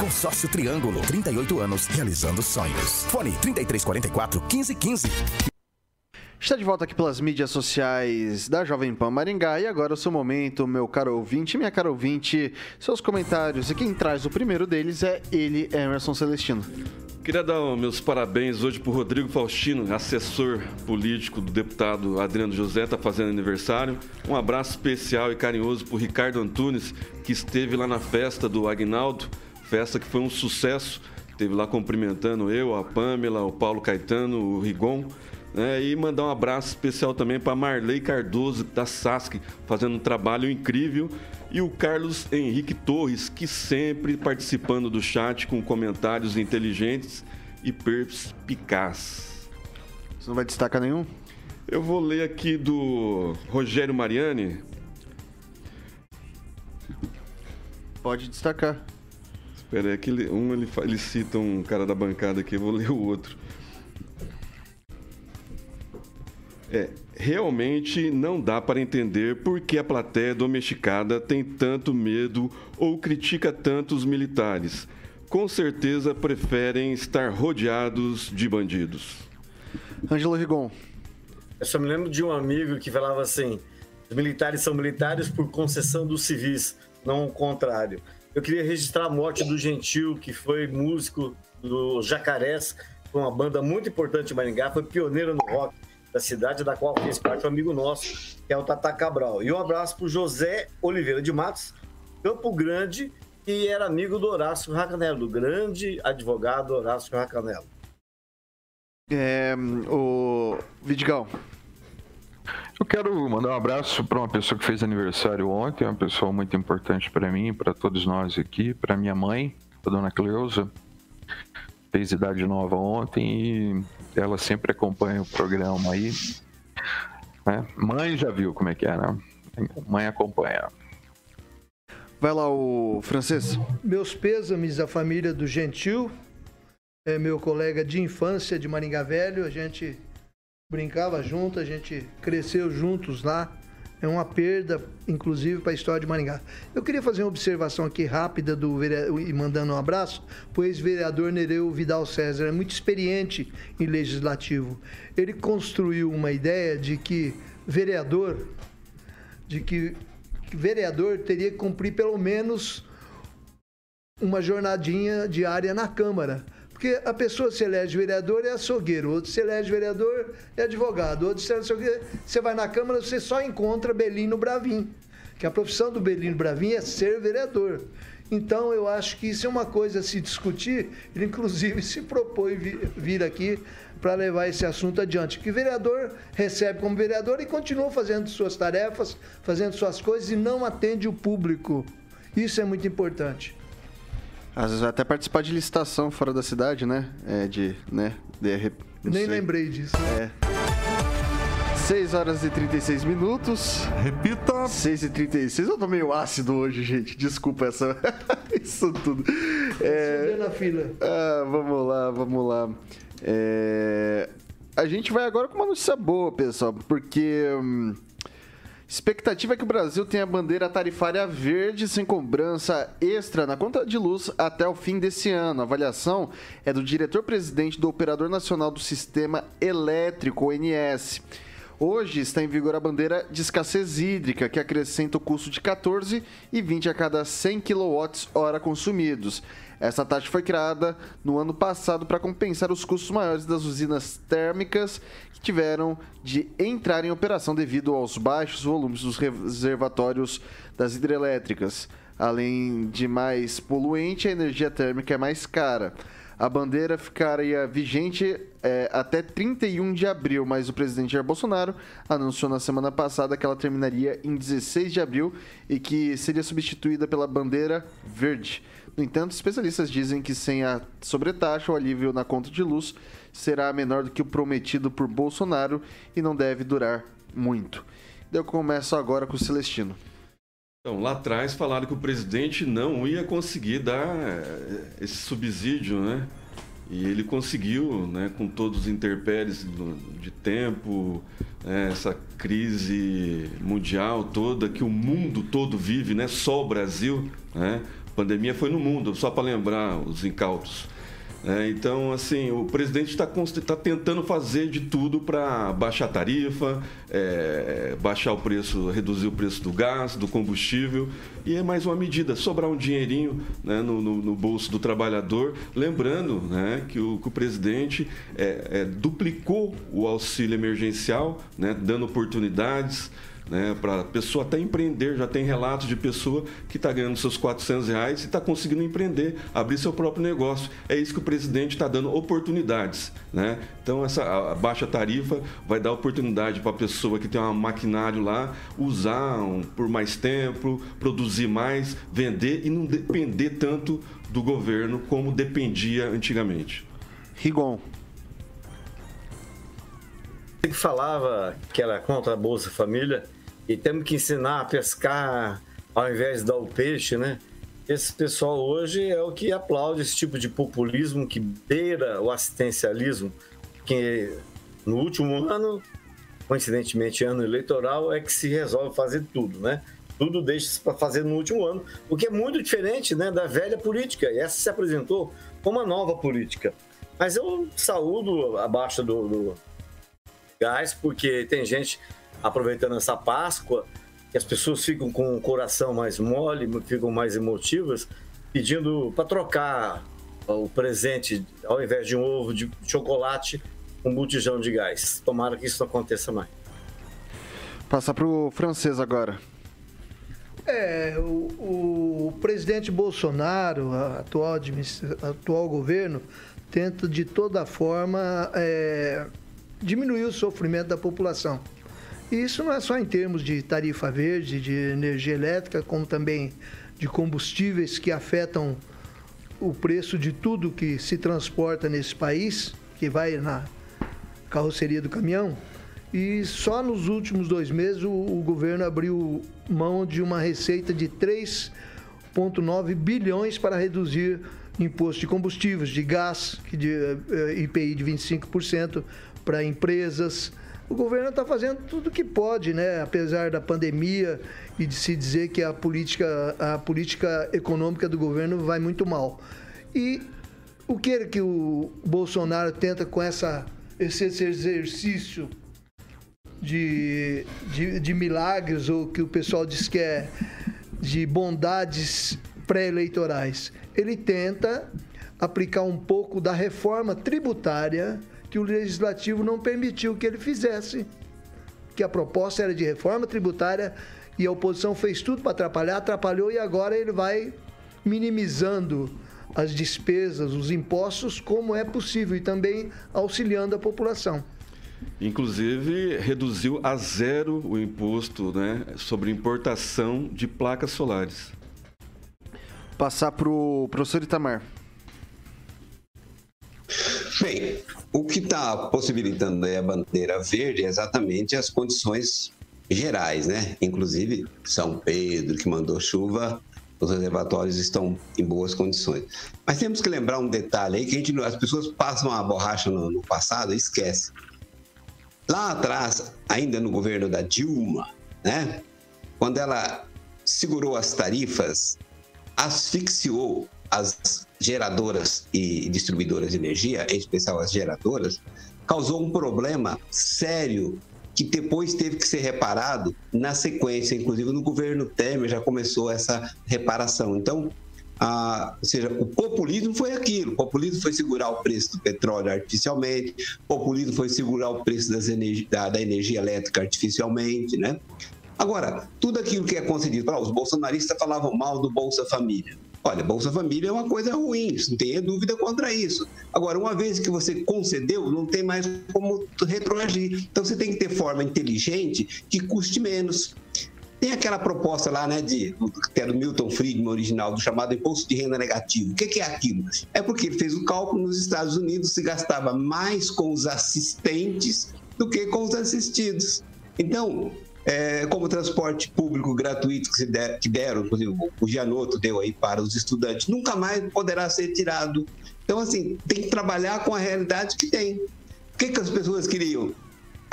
Consórcio Triângulo, 38 anos, realizando sonhos. Fone 3344 1515. Está de volta aqui pelas mídias sociais da Jovem Pan Maringá e agora é o seu momento, meu caro ouvinte, minha cara ouvinte, seus comentários. E quem traz o primeiro deles é ele, Emerson Celestino. Queria dar meus parabéns hoje para o Rodrigo Faustino, assessor político do deputado Adriano José, está fazendo aniversário. Um abraço especial e carinhoso para o Ricardo Antunes, que esteve lá na festa do Agnaldo, festa que foi um sucesso. Esteve lá cumprimentando eu, a Pamela, o Paulo Caetano, o Rigon. né? e mandar um abraço especial também para Marley Cardoso, da SASC, fazendo um trabalho incrível. E o Carlos Henrique Torres, que sempre participando do chat com comentários inteligentes e perspicazes. Você não vai destacar nenhum? Eu vou ler aqui do Rogério Mariani. Pode destacar. Espera aí, que ele, um ele, ele cita um cara da bancada aqui, eu vou ler o outro. É, realmente não dá para entender por que a plateia domesticada tem tanto medo ou critica tanto os militares. Com certeza preferem estar rodeados de bandidos. Ângelo Rigon. Eu só me lembro de um amigo que falava assim: os militares são militares por concessão dos civis, não o contrário. Eu queria registrar a morte do Gentil, que foi músico do Jacarés, uma banda muito importante de Maringá, foi pioneiro no rock da cidade, da qual fez parte um amigo nosso, que é o Tata Cabral. E um abraço para José Oliveira de Matos, Campo Grande, que era amigo do Horácio Racanelo, do grande advogado Horácio Racanelo. É, o Vidigal. Eu quero mandar um abraço para uma pessoa que fez aniversário ontem, uma pessoa muito importante para mim, para todos nós aqui, para minha mãe, a dona Cleusa. Fez idade nova ontem e ela sempre acompanha o programa aí. né? Mãe já viu como é que é, né? Mãe acompanha. Vai lá, o francês. Meus pêsames à família do Gentil, é meu colega de infância de Maringá Velho, a gente brincava junto, a gente cresceu juntos lá. É uma perda, inclusive, para a história de Maringá. Eu queria fazer uma observação aqui rápida do vereador, e mandando um abraço para o ex-vereador Nereu Vidal César. É muito experiente em legislativo. Ele construiu uma ideia de que vereador, de que vereador teria que cumprir pelo menos uma jornadinha diária na Câmara. Porque a pessoa se elege vereador é açougueiro, outro se elege vereador é advogado, outro se elege. Você vai na Câmara, você só encontra Belino Bravin. Que a profissão do Belino Bravin é ser vereador. Então eu acho que isso é uma coisa a se discutir. Ele inclusive se propõe vi- vir aqui para levar esse assunto adiante. Que vereador recebe como vereador e continua fazendo suas tarefas, fazendo suas coisas e não atende o público. Isso é muito importante. Às vezes vai até participar de licitação fora da cidade, né? É, de, né? De, Nem sei. lembrei disso. É. 6 horas e 36 minutos. Repita. 6 e 36. Eu tô meio ácido hoje, gente. Desculpa essa. Isso tudo. É... na fila. Ah, vamos lá, vamos lá. É, A gente vai agora com uma notícia boa, pessoal, porque. hum, Expectativa é que o Brasil tenha bandeira tarifária verde sem cobrança extra na conta de luz até o fim desse ano. A avaliação é do diretor-presidente do Operador Nacional do Sistema Elétrico, ONS. Hoje está em vigor a bandeira de escassez hídrica, que acrescenta o custo de 14 e 20 a cada 100 kWh consumidos. Essa taxa foi criada no ano passado para compensar os custos maiores das usinas térmicas que tiveram de entrar em operação devido aos baixos volumes dos reservatórios das hidrelétricas. Além de mais poluente, a energia térmica é mais cara. A bandeira ficaria vigente é, até 31 de abril, mas o presidente Jair Bolsonaro anunciou na semana passada que ela terminaria em 16 de abril e que seria substituída pela bandeira verde. No entanto, especialistas dizem que sem a sobretaxa, o alívio na conta de luz será menor do que o prometido por Bolsonaro e não deve durar muito. Eu começo agora com o Celestino. Então, lá atrás falaram que o presidente não ia conseguir dar eh, esse subsídio, né? E ele conseguiu, né, com todos os interpéries de tempo, né, essa crise mundial toda que o mundo todo vive, né? Só o Brasil, né? A pandemia foi no mundo, só para lembrar os incautos. É, então, assim, o presidente está tá tentando fazer de tudo para baixar a tarifa, é, baixar o preço, reduzir o preço do gás, do combustível, e é mais uma medida, sobrar um dinheirinho né, no, no, no, bolso do trabalhador. Lembrando né, que, o, que o presidente é, é duplicou o auxílio emergencial, né, dando oportunidades né, para a pessoa até empreender. Já tem relatos de pessoa que está ganhando seus 400 reais e está conseguindo empreender, abrir seu próprio negócio. É isso que o presidente está dando oportunidades. Né? Então, essa baixa tarifa vai dar oportunidade para a pessoa que tem um maquinário lá usar um, por mais tempo, produzir mais, vender e não depender tanto do governo como dependia antigamente. Rigon que falava que era contra a Bolsa Família e temos que ensinar a pescar ao invés de dar o peixe, né? Esse pessoal hoje é o que aplaude esse tipo de populismo que beira o assistencialismo, que no último ano, coincidentemente ano eleitoral, é que se resolve fazer tudo, né? Tudo deixa-se para fazer no último ano, o que é muito diferente né, da velha política. E essa se apresentou como uma nova política. Mas eu saúdo abaixo do, do gás, porque tem gente aproveitando essa Páscoa, que as pessoas ficam com o coração mais mole, ficam mais emotivas, pedindo para trocar o presente, ao invés de um ovo de chocolate, um botijão de gás. Tomara que isso não aconteça mais. Passar para o francês agora. É, o, o presidente Bolsonaro, atual, atual governo, tenta de toda forma é, diminuir o sofrimento da população. E isso não é só em termos de tarifa verde, de energia elétrica, como também de combustíveis que afetam o preço de tudo que se transporta nesse país, que vai na carroceria do caminhão. E só nos últimos dois meses o, o governo abriu mão de uma receita de 3,9 bilhões para reduzir imposto de combustíveis, de gás, de eh, IPI de 25% para empresas, o governo está fazendo tudo o que pode, né? apesar da pandemia e de se dizer que a política, a política econômica do governo vai muito mal. E o que, que o Bolsonaro tenta com essa, esse exercício de, de, de milagres, ou que o pessoal diz que é de bondades pré-eleitorais? Ele tenta aplicar um pouco da reforma tributária que o legislativo não permitiu que ele fizesse. Que a proposta era de reforma tributária e a oposição fez tudo para atrapalhar, atrapalhou e agora ele vai minimizando as despesas, os impostos, como é possível e também auxiliando a população. Inclusive, reduziu a zero o imposto né, sobre importação de placas solares. Passar para o professor Itamar. Bem, o que está possibilitando a bandeira verde é exatamente as condições gerais, né? Inclusive São Pedro, que mandou chuva, os reservatórios estão em boas condições. Mas temos que lembrar um detalhe aí que gente, as pessoas passam a borracha no, no passado e esquecem. Lá atrás, ainda no governo da Dilma, né? Quando ela segurou as tarifas, asfixiou as geradoras e distribuidoras de energia, em especial as geradoras, causou um problema sério que depois teve que ser reparado na sequência, inclusive no governo Temer já começou essa reparação. Então, ou seja, o populismo foi aquilo. O populismo foi segurar o preço do petróleo artificialmente, o populismo foi segurar o preço energi da, da, energia elétrica artificialmente, né? Agora, tudo aquilo que é concedido, os bolsonaristas falavam mal do Bolsa Família. Olha, Bolsa Família é uma coisa ruim, não tenha dúvida contra isso. Agora, uma vez que você concedeu, não tem mais como retroagir. Então, você tem que ter forma inteligente que custe menos. Tem aquela proposta lá, né, de, do Milton Friedman original, do chamado imposto de renda negativo. O que é aquilo? É porque ele fez o cálculo nos Estados Unidos se gastava mais com os assistentes do que com os assistidos. Então, é, como transporte público gratuito que, der, que deram, inclusive o Gianotto deu aí para os estudantes, nunca mais poderá ser tirado. Então, assim, tem que trabalhar com a realidade que tem. O que, que as pessoas queriam?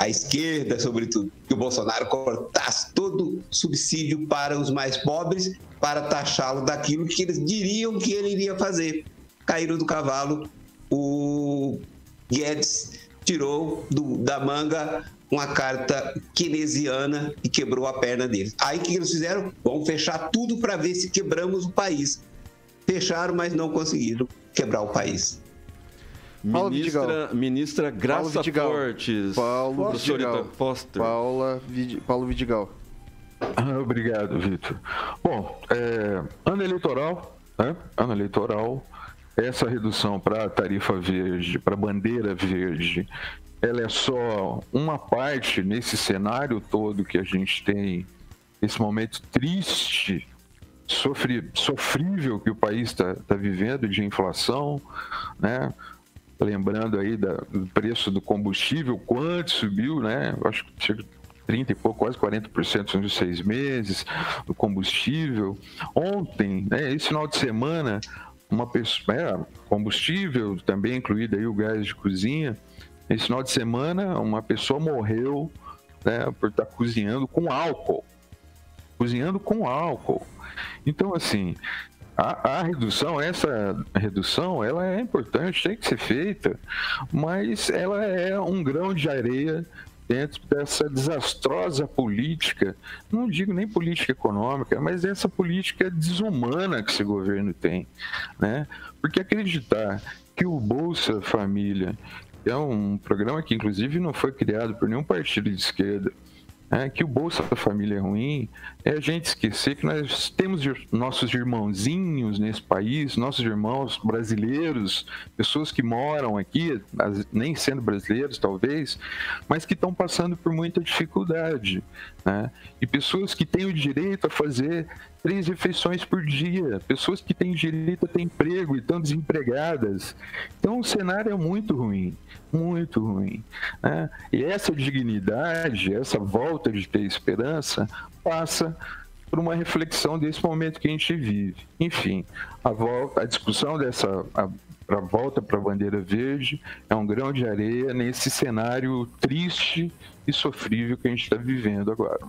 a esquerda, sobretudo, que o Bolsonaro cortasse todo subsídio para os mais pobres para taxá-lo daquilo que eles diriam que ele iria fazer. Caíram do cavalo, o Guedes tirou do, da manga uma carta keynesiana e quebrou a perna deles. Aí o que eles fizeram? Vamos fechar tudo para ver se quebramos o país. Fecharam, mas não conseguiram quebrar o país. Paulo ministra, Vidigal. ministra Graça Paulo Vidigal. Fortes. Paulo Vidigal. Foster. Paula Vid... Paulo Vidigal. Ah, obrigado, Vitor. Bom, é, ano eleitoral, né? Ano eleitoral, essa redução para a tarifa verde, para a bandeira verde, ela é só uma parte nesse cenário todo que a gente tem, esse momento triste, sofri, sofrível que o país está tá vivendo de inflação, né? lembrando aí da, do preço do combustível, quanto subiu, né? Acho que chega 30 e pouco, quase 40% nos seis meses, do combustível. Ontem, né, esse final de semana, uma pessoa, é, combustível, também incluído aí o gás de cozinha, esse final de semana uma pessoa morreu né, por estar cozinhando com álcool. Cozinhando com álcool. Então, assim, a, a, redução, essa redução, ela é importante, tem que ser feita, mas ela é um grão de areia dentro dessa desastrosa política, não digo nem política econômica, mas essa política desumana que esse governo tem, né? Porque acreditar que o Bolsa Família é um programa que inclusive não foi criado por nenhum partido de esquerda, é, que o Bolsa Família é ruim, é a gente esquecer que nós temos nossos irmãozinhos nesse país, nossos irmãos brasileiros, pessoas que moram aqui, nem sendo brasileiros talvez, mas que estão passando por muita dificuldade. Né? E pessoas que têm o direito a fazer três refeições por dia, pessoas que têm direito a ter emprego e estão desempregadas. Então o cenário é muito ruim, muito ruim. Né? E essa dignidade, essa volta de ter esperança, passa por uma reflexão desse momento que a gente vive. Enfim, a, volta, a discussão dessa a, a volta para a bandeira verde é um grão de areia nesse cenário triste e sofrível que a gente está vivendo agora.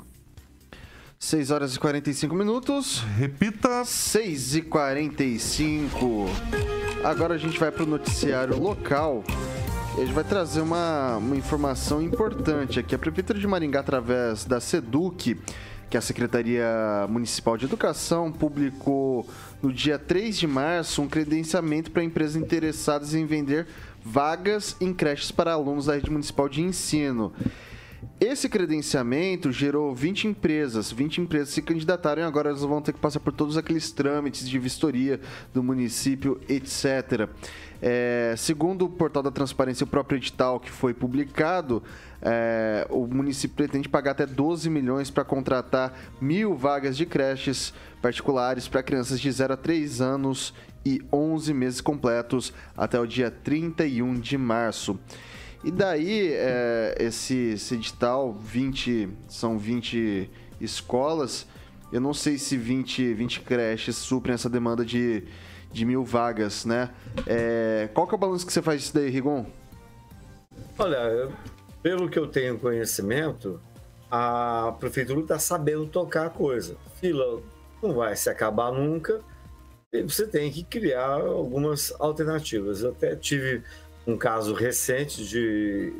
6 horas e 45 minutos. Repita. 6 e 45. Agora a gente vai para o noticiário local. E a gente vai trazer uma, uma informação importante aqui. A Prefeitura de Maringá, através da SEDUC, que a Secretaria Municipal de Educação, publicou no dia 3 de março um credenciamento para empresas interessadas em vender vagas em creches para alunos da rede municipal de ensino. Esse credenciamento gerou 20 empresas. 20 empresas se candidataram e agora elas vão ter que passar por todos aqueles trâmites de vistoria do município, etc. É, segundo o portal da transparência, o próprio edital que foi publicado, é, o município pretende pagar até 12 milhões para contratar mil vagas de creches particulares para crianças de 0 a 3 anos e 11 meses completos até o dia 31 de março. E daí, é, esse, esse edital, 20, são 20 escolas. Eu não sei se 20, 20 creches suprem essa demanda de, de mil vagas, né? É, qual que é o balanço que você faz disso daí, Rigon? Olha, pelo que eu tenho conhecimento, a prefeitura está sabendo tocar a coisa. Fila não vai se acabar nunca e você tem que criar algumas alternativas. Eu até tive um caso recente de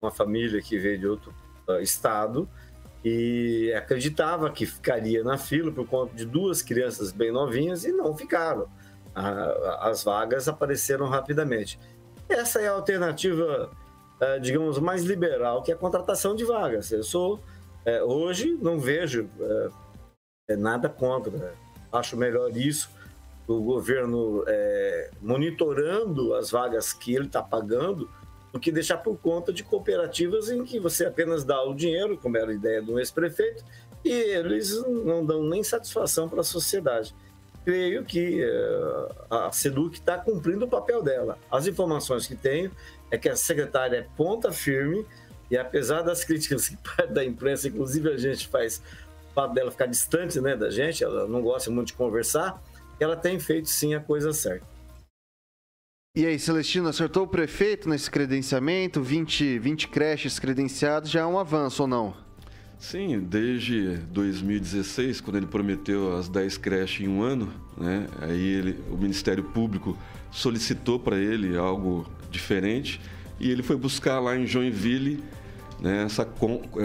uma família que veio de outro uh, estado e acreditava que ficaria na fila por conta de duas crianças bem novinhas e não ficaram. as vagas apareceram rapidamente. Essa é a alternativa, uh, digamos, mais liberal, que é a contratação de vagas. Eu sou, uh, hoje, não vejo nada contra. Acho melhor isso o governo é, monitorando as vagas que ele está pagando do que deixar por conta de cooperativas em que você apenas dá o dinheiro, como era a ideia do ex-prefeito, e eles não dão nem satisfação para a sociedade. Creio que é, a SEDUC está cumprindo o papel dela. As informações que tenho é que a secretária é ponta firme e apesar das críticas que parte da imprensa, inclusive a gente faz o fato dela ficar distante né, da gente, ela não gosta muito de conversar, ela tem feito sim a coisa certa. E aí, Celestino, acertou o prefeito nesse credenciamento? 20, 20 creches credenciadas já é um avanço ou não? Sim, desde 2016, quando ele prometeu as 10 creches em um ano, né, aí ele, o Ministério Público solicitou para ele algo diferente e ele foi buscar lá em Joinville né, essa,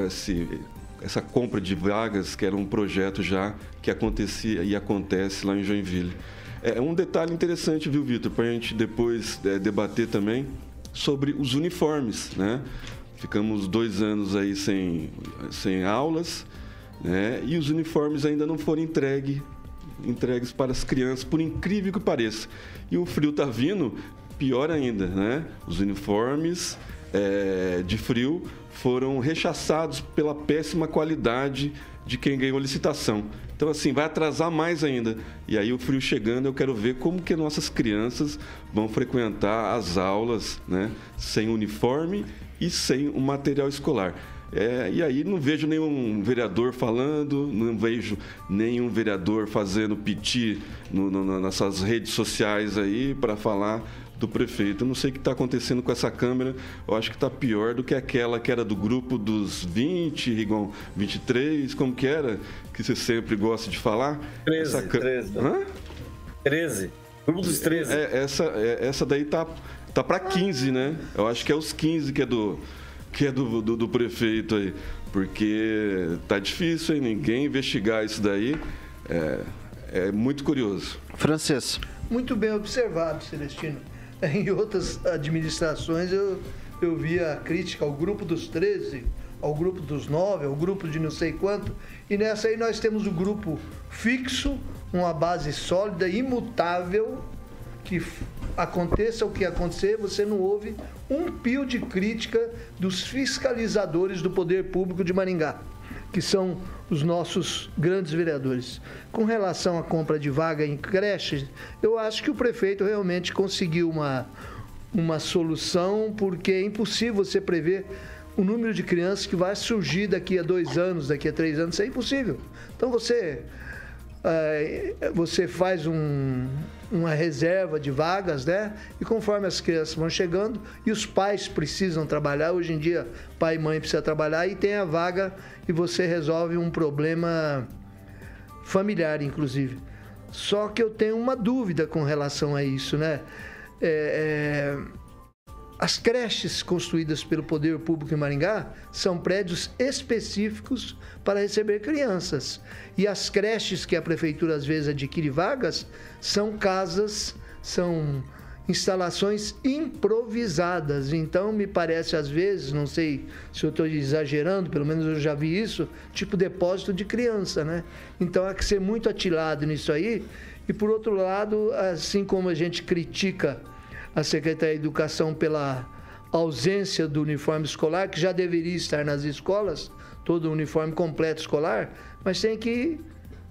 esse, essa compra de vagas, que era um projeto já que acontecia e acontece lá em Joinville. É um detalhe interessante, viu, Vitor, para a gente depois é, debater também sobre os uniformes, né? Ficamos dois anos aí sem, sem aulas, né? E os uniformes ainda não foram entregue, entregues para as crianças, por incrível que pareça. E o frio está vindo, pior ainda, né? Os uniformes é, de frio foram rechaçados pela péssima qualidade de quem ganhou a licitação. Então, assim, vai atrasar mais ainda. E aí, o frio chegando, eu quero ver como que nossas crianças vão frequentar as aulas, né? Sem uniforme e sem o material escolar. É, e aí não vejo nenhum vereador falando, não vejo nenhum vereador fazendo piti no, no, nessas redes sociais aí para falar do prefeito. Eu não sei o que está acontecendo com essa câmera. Eu acho que está pior do que aquela que era do grupo dos 20, Rigon, 23, como que era? Que você sempre gosta de falar. 13, essa... 13. Hã? 13. Grupo dos 13. É, essa, é, essa daí tá, tá para 15, né? Eu acho que é os 15 que é do, que é do, do, do prefeito aí. Porque tá difícil, hein? Ninguém investigar isso daí. É, é muito curioso. Francês. Muito bem observado, Celestino. em outras administrações eu, eu via crítica ao grupo dos 13, ao grupo dos 9, ao grupo de não sei quanto, e nessa aí nós temos o grupo fixo, uma base sólida, imutável, que aconteça o que acontecer, você não ouve um pio de crítica dos fiscalizadores do poder público de Maringá, que são os nossos grandes vereadores. Com relação à compra de vaga em creches, eu acho que o prefeito realmente conseguiu uma, uma solução, porque é impossível você prever o número de crianças que vai surgir daqui a dois anos, daqui a três anos, isso é impossível. Então você, é, você faz um, uma reserva de vagas, né? E conforme as crianças vão chegando e os pais precisam trabalhar, hoje em dia pai e mãe precisam trabalhar e tem a vaga e você resolve um problema familiar, inclusive. Só que eu tenho uma dúvida com relação a isso, né? É, é, as creches construídas pelo Poder Público em Maringá são prédios específicos para receber crianças. E as creches que a prefeitura às vezes adquire vagas são casas, são instalações improvisadas. Então, me parece às vezes, não sei se eu estou exagerando, pelo menos eu já vi isso, tipo depósito de criança, né? Então, há que ser muito atilado nisso aí. E, por outro lado, assim como a gente critica a Secretaria de Educação pela ausência do uniforme escolar, que já deveria estar nas escolas, todo o uniforme completo escolar, mas tem que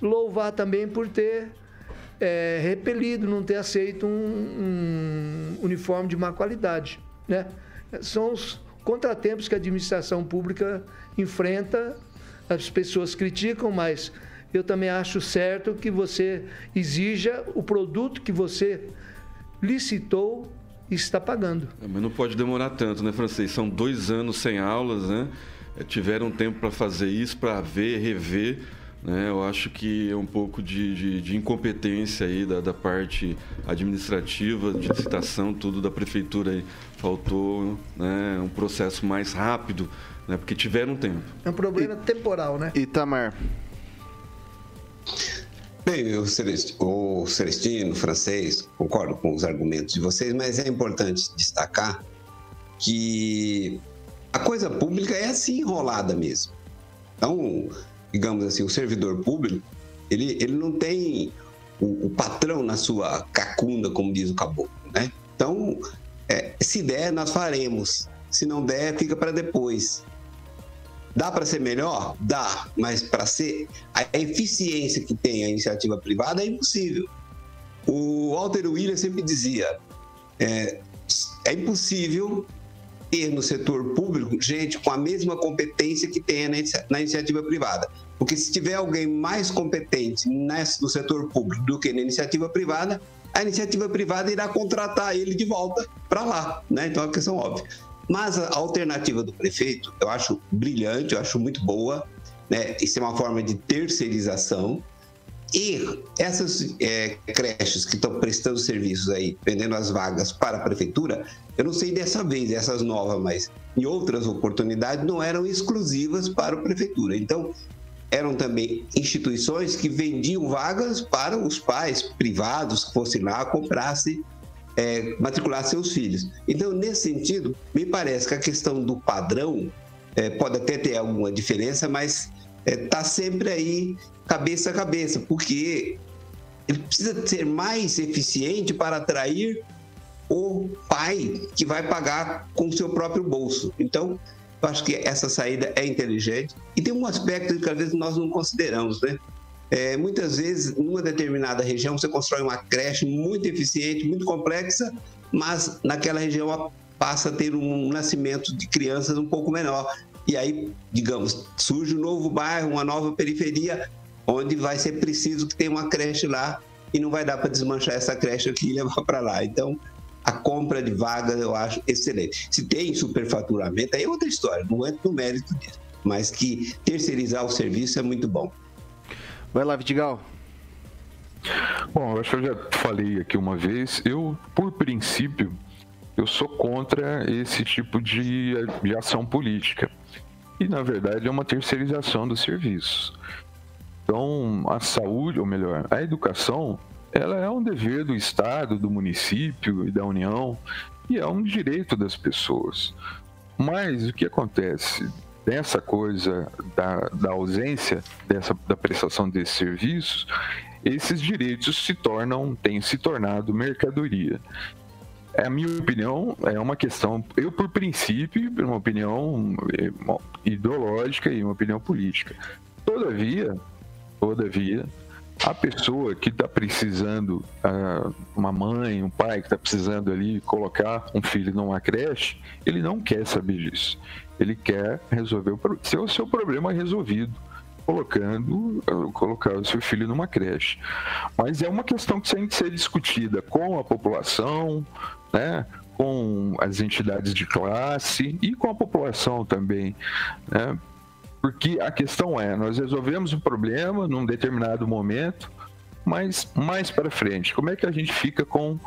louvar também por ter é, repelido, não ter aceito um, um uniforme de má qualidade. Né? São os contratempos que a administração pública enfrenta, as pessoas criticam, mas eu também acho certo que você exija o produto que você licitou e está pagando. É, mas não pode demorar tanto, né, francês? São dois anos sem aulas, né? É, tiveram tempo para fazer isso, para ver, rever Né? Eu acho que é um pouco de, de, de incompetência aí da, da, parte administrativa, de licitação, tudo da prefeitura aí. Faltou né, um processo mais rápido, né, porque tiveram tempo. É um problema e, temporal, né? Itamar. Bem, o Celestino, o francês, concordo com os argumentos de vocês, mas é importante destacar que a coisa pública é assim enrolada mesmo. Então, digamos assim, o servidor público, ele, ele não tem o, o patrão na sua cacunda, como diz o caboclo, né? Então, é, se der, nós faremos. Se não der, fica para depois. Dá para ser melhor? Dá, mas para ser a eficiência que tem a iniciativa privada é impossível. O Walter William sempre dizia: é, é impossível ter no setor público gente com a mesma competência que tem na iniciativa privada. Porque se tiver alguém mais competente no setor público do que na iniciativa privada, a iniciativa privada irá contratar ele de volta para lá. Né? Então é uma questão óbvia. Mas a alternativa do prefeito eu acho brilhante, eu acho muito boa. Né? Isso é uma forma de terceirização. E essas é, creches que estão prestando serviços aí, vendendo as vagas para a prefeitura, eu não sei dessa vez, essas novas, mas em outras oportunidades não eram exclusivas para a prefeitura. Então, eram também instituições que vendiam vagas para os pais privados que fossem lá comprassem, é, matricular seus filhos. Então, nesse sentido, me parece que a questão do padrão é, pode até ter alguma diferença, mas está é, sempre aí cabeça a cabeça, porque ele precisa ser mais eficiente para atrair o pai que vai pagar com o seu próprio bolso. Então, eu acho que essa saída é inteligente. E tem um aspecto que às vezes nós não consideramos, né? É, muitas vezes, numa determinada região, você constrói uma creche muito eficiente, muito complexa, mas naquela região passa a ter um nascimento de crianças um pouco menor. E aí, digamos, surge um novo bairro, uma nova periferia, onde vai ser preciso que tenha uma creche lá e não vai dar para desmanchar essa creche aqui e levar para lá. Então, a compra de vagas eu acho excelente. Se tem superfaturamento, aí é outra história, não é no mérito disso. Mas que terceirizar o serviço é muito bom. Vai lá, Vidigal. Bom, eu acho que eu já falei aqui uma vez, eu, por princípio, eu sou contra esse tipo de, de ação política. E, na verdade, é uma terceirização dos serviços. Então, a saúde, ou melhor, a educação, ela é um dever do Estado, do município e da União, e é um direito das pessoas. Mas o que acontece? Dessa coisa da, da ausência dessa, da prestação desses serviços, esses direitos se tornam, têm se tornado mercadoria. É a minha opinião, é uma questão, eu por princípio, uma opinião é, ideológica e uma opinião política. Todavia, todavia, a pessoa que está precisando, uh, uma mãe, um pai que está precisando ali colocar um filho numa creche, ele não quer saber disso. Ele quer resolver o seu, seu problema resolvido, colocando, colocar o seu filho numa creche. Mas é uma questão que tem que ser discutida com a população, né? com as entidades de classe e com a população também, né? Porque a questão é, nós resolvemos o problema num determinado momento, mas mais para frente, como é que a gente fica com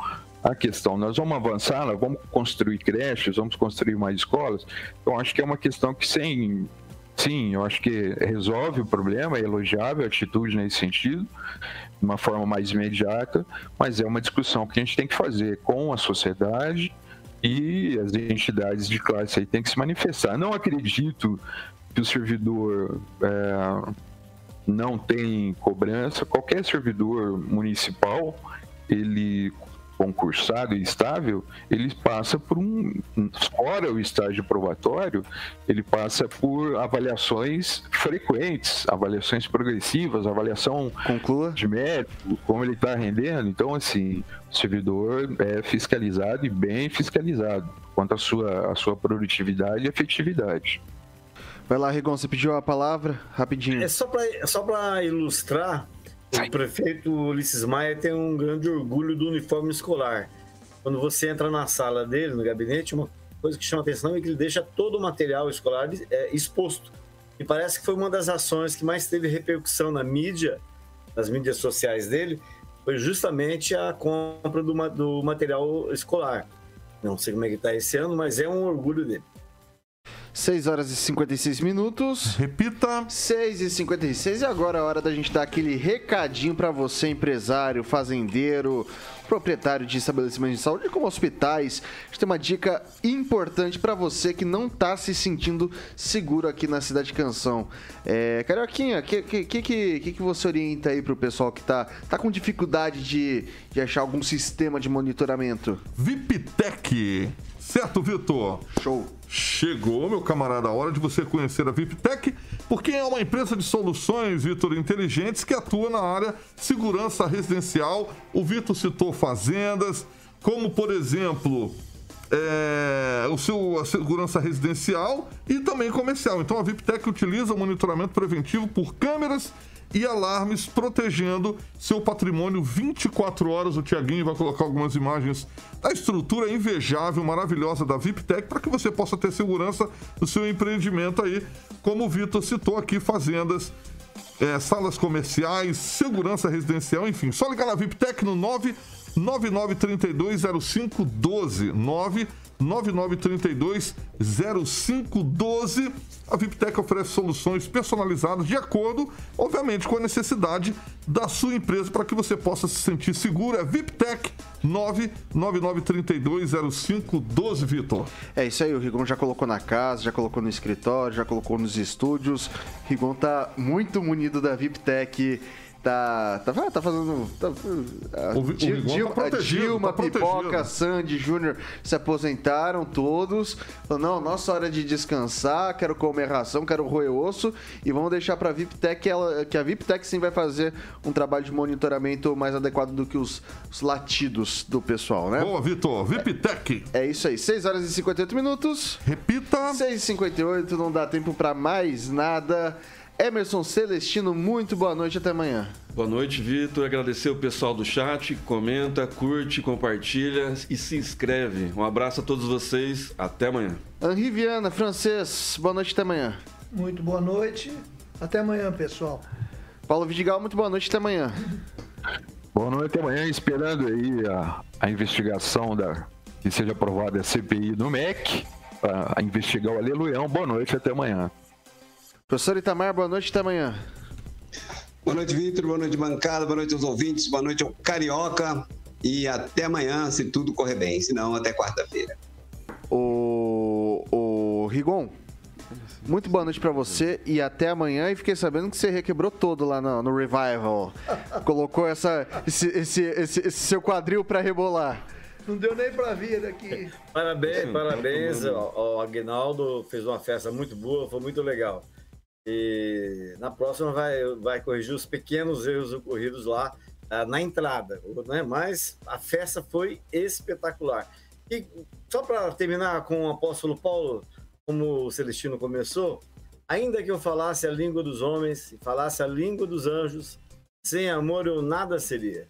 a questão? Nós vamos avançar, nós vamos construir creches, vamos construir mais escolas? Então, acho que é uma questão que sem Sim, eu acho que resolve o problema, é elogiável a atitude nesse sentido, de uma forma mais imediata, mas é uma discussão que a gente tem que fazer com a sociedade e as entidades de classe aí tem que se manifestar. Não acredito que o servidor é, não tem cobrança, qualquer servidor municipal, ele concursado e estável, ele passa por um, fora o estágio probatório, ele passa por avaliações frequentes, avaliações progressivas, avaliação Conclua. de mérito, como ele está rendendo. Então, assim, o servidor é fiscalizado e bem fiscalizado quanto à sua, à sua produtividade e efetividade. Vai lá, Rigon, você pediu a palavra rapidinho. É só para é só ilustrar, o prefeito Ulisses Maia tem um grande orgulho do uniforme escolar. Quando você entra na sala dele, no gabinete, uma coisa que chama atenção é que ele deixa todo o material escolar é, exposto. E parece que foi uma das ações que mais teve repercussão na mídia, nas mídias sociais dele, foi justamente a compra do, ma- do material escolar. Não sei como é que está esse ano, mas é um orgulho dele. 6 horas e 56 minutos. Repita. 6 e 56 e agora é a hora da gente dar aquele recadinho para você, empresário, fazendeiro, proprietário de estabelecimentos de saúde, como hospitais. A gente tem uma dica importante para você que não tá se sentindo seguro aqui na cidade de Canção. É, Carioquinha, o que, que, que, que, você orienta aí pro pessoal que tá, tá com dificuldade de, de achar algum sistema de monitoramento? VIPTEC. Certo, Vitor? Show. Chegou, meu camarada, a hora de você conhecer a VIPTEC, porque é uma empresa de soluções, Vitor, inteligentes que atua na área segurança residencial. O Vitor citou fazendas, como, por exemplo, é, o seu, a segurança residencial e também comercial. Então a VIPTEC utiliza o monitoramento preventivo por câmeras e alarmes, protegendo seu patrimônio 24 horas. O Tiaguinho vai colocar algumas imagens da estrutura invejável, maravilhosa da VIPTEC, para que você possa ter segurança do seu empreendimento aí, como o Vitor citou aqui, fazendas, é, salas comerciais, segurança residencial, enfim. Só ligar na VIPTEC no 9 99320512. 9 99320512. A VIPTEC oferece soluções personalizadas de acordo, obviamente, com a necessidade da sua empresa para que você possa se sentir seguro. É VIPTEC 999320512, Vitor. É isso aí, o Rigon já colocou na casa, já colocou no escritório, já colocou nos estúdios. Rigon tá muito munido da VIPTEC. Tá, tá, tá fazendo. Tá, a, O Dil- tá Dil- protegido, Dilma, tá. Pipoca, Sandy, Júnior se aposentaram todos. Falou, não, nossa hora de descansar, quero comer ração, quero roer osso. E vamos deixar pra VIPTEC que, ela, que a VIPTEC sim vai fazer um trabalho de monitoramento mais adequado do que os, os latidos do pessoal, né? Boa, Vitor. VIPTEC. É isso aí, 6 horas e 58 minutos. Repita. 6 e 58, não dá tempo pra mais nada. Emerson Celestino, muito boa noite, até amanhã. Boa noite, Vitor. Agradecer o pessoal do chat. Comenta, curte, compartilha e se inscreve. Um abraço a todos vocês. Até amanhã. Henri Viana, francês, boa noite, até amanhã. Muito boa noite. Até amanhã, pessoal. Paulo Vidigal, muito boa noite, até amanhã. Boa noite amanhã, esperando aí a, a investigação da que seja aprovada a CPI no MEC para investigar o Aleluião. Boa noite, até amanhã. Professor Itamar, boa noite, até amanhã. Boa noite, Vitor. Boa noite, bancada. Boa noite aos ouvintes. Boa noite ao Carioca. E até amanhã, se tudo correr bem. Se não, até quarta-feira. O, o Rigon, muito boa noite pra você e até amanhã. E fiquei sabendo que você requebrou todo lá no, no Revival. Colocou essa, esse, esse, esse- esse seu quadril pra rebolar. Não deu nem pra vir aqui. Parabéns, parabéns ao, ao Aguinaldo, fez uma festa muito boa, foi muito legal. E na próxima vai, vai corrigir os pequenos erros ocorridos lá ah, na entrada, né? Mas a festa foi espetacular. E só para terminar com o apóstolo Paulo, como o Celestino começou, ainda que eu falasse a língua dos homens e falasse a língua dos anjos, sem amor eu nada seria.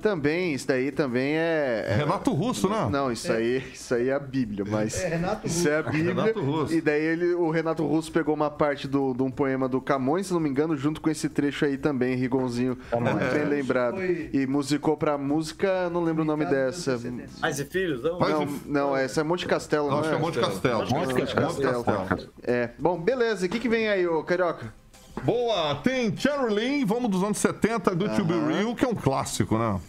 Também, isso daí também é. é- Renato Russo, né? Não, isso aí, isso aí é a Bíblia, mas. É Renato Isso é a Russo. Bíblia. Renato Russo. E daí ele, o Renato Russo pegou uma parte do, de um poema do Camões, se não me engano, junto com esse trecho aí também, Rigonzinho. Muito bem lembrado. Foi- E musicou pra música, não lembro o nome dessa. Pais e filhos, não? Não, não, essa é Monte Castelo, Não, não acho que é Monte Castelo. Monte Monte Castelo. Castelo. É. Bom, beleza. O que, que vem aí, ô Carioca? Boa, tem Cherry Lynn, vamos dos anos 70, do To Be Real, que é um clássico, né?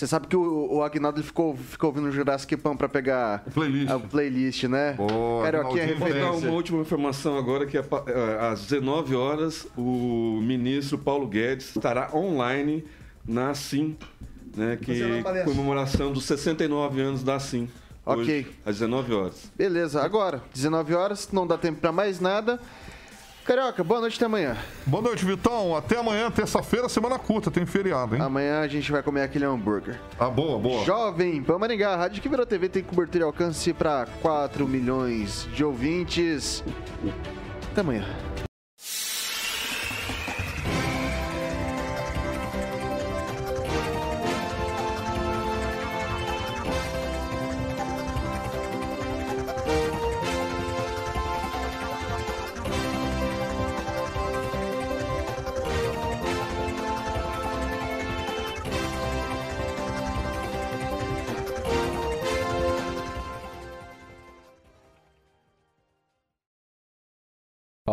Você sabe que o, o Agnaldo ele ficou, ficou ouvindo o Jurassic Pan pra pegar playlist. a playlist, né? Boa, Carioquinha é Agnaldinho. Vou dar referência. uma última informação agora que é é, às 19 horas o ministro Paulo Guedes estará online na ASIM, né, que palestra. comemoração dos 69 anos da ASIM. Ok. Hoje, às 19 horas. Beleza, agora, 19 horas, não dá tempo pra mais nada. Carioca, boa noite até amanhã. Boa noite, Vitão. Até amanhã, terça-feira, semana curta, tem feriado, hein? Amanhã a gente vai comer aquele hambúrguer. Ah, boa, boa. Jovem Pan Maringá, a rádio que virou TV tem cobertura e alcance para 4 milhões de ouvintes. Até amanhã.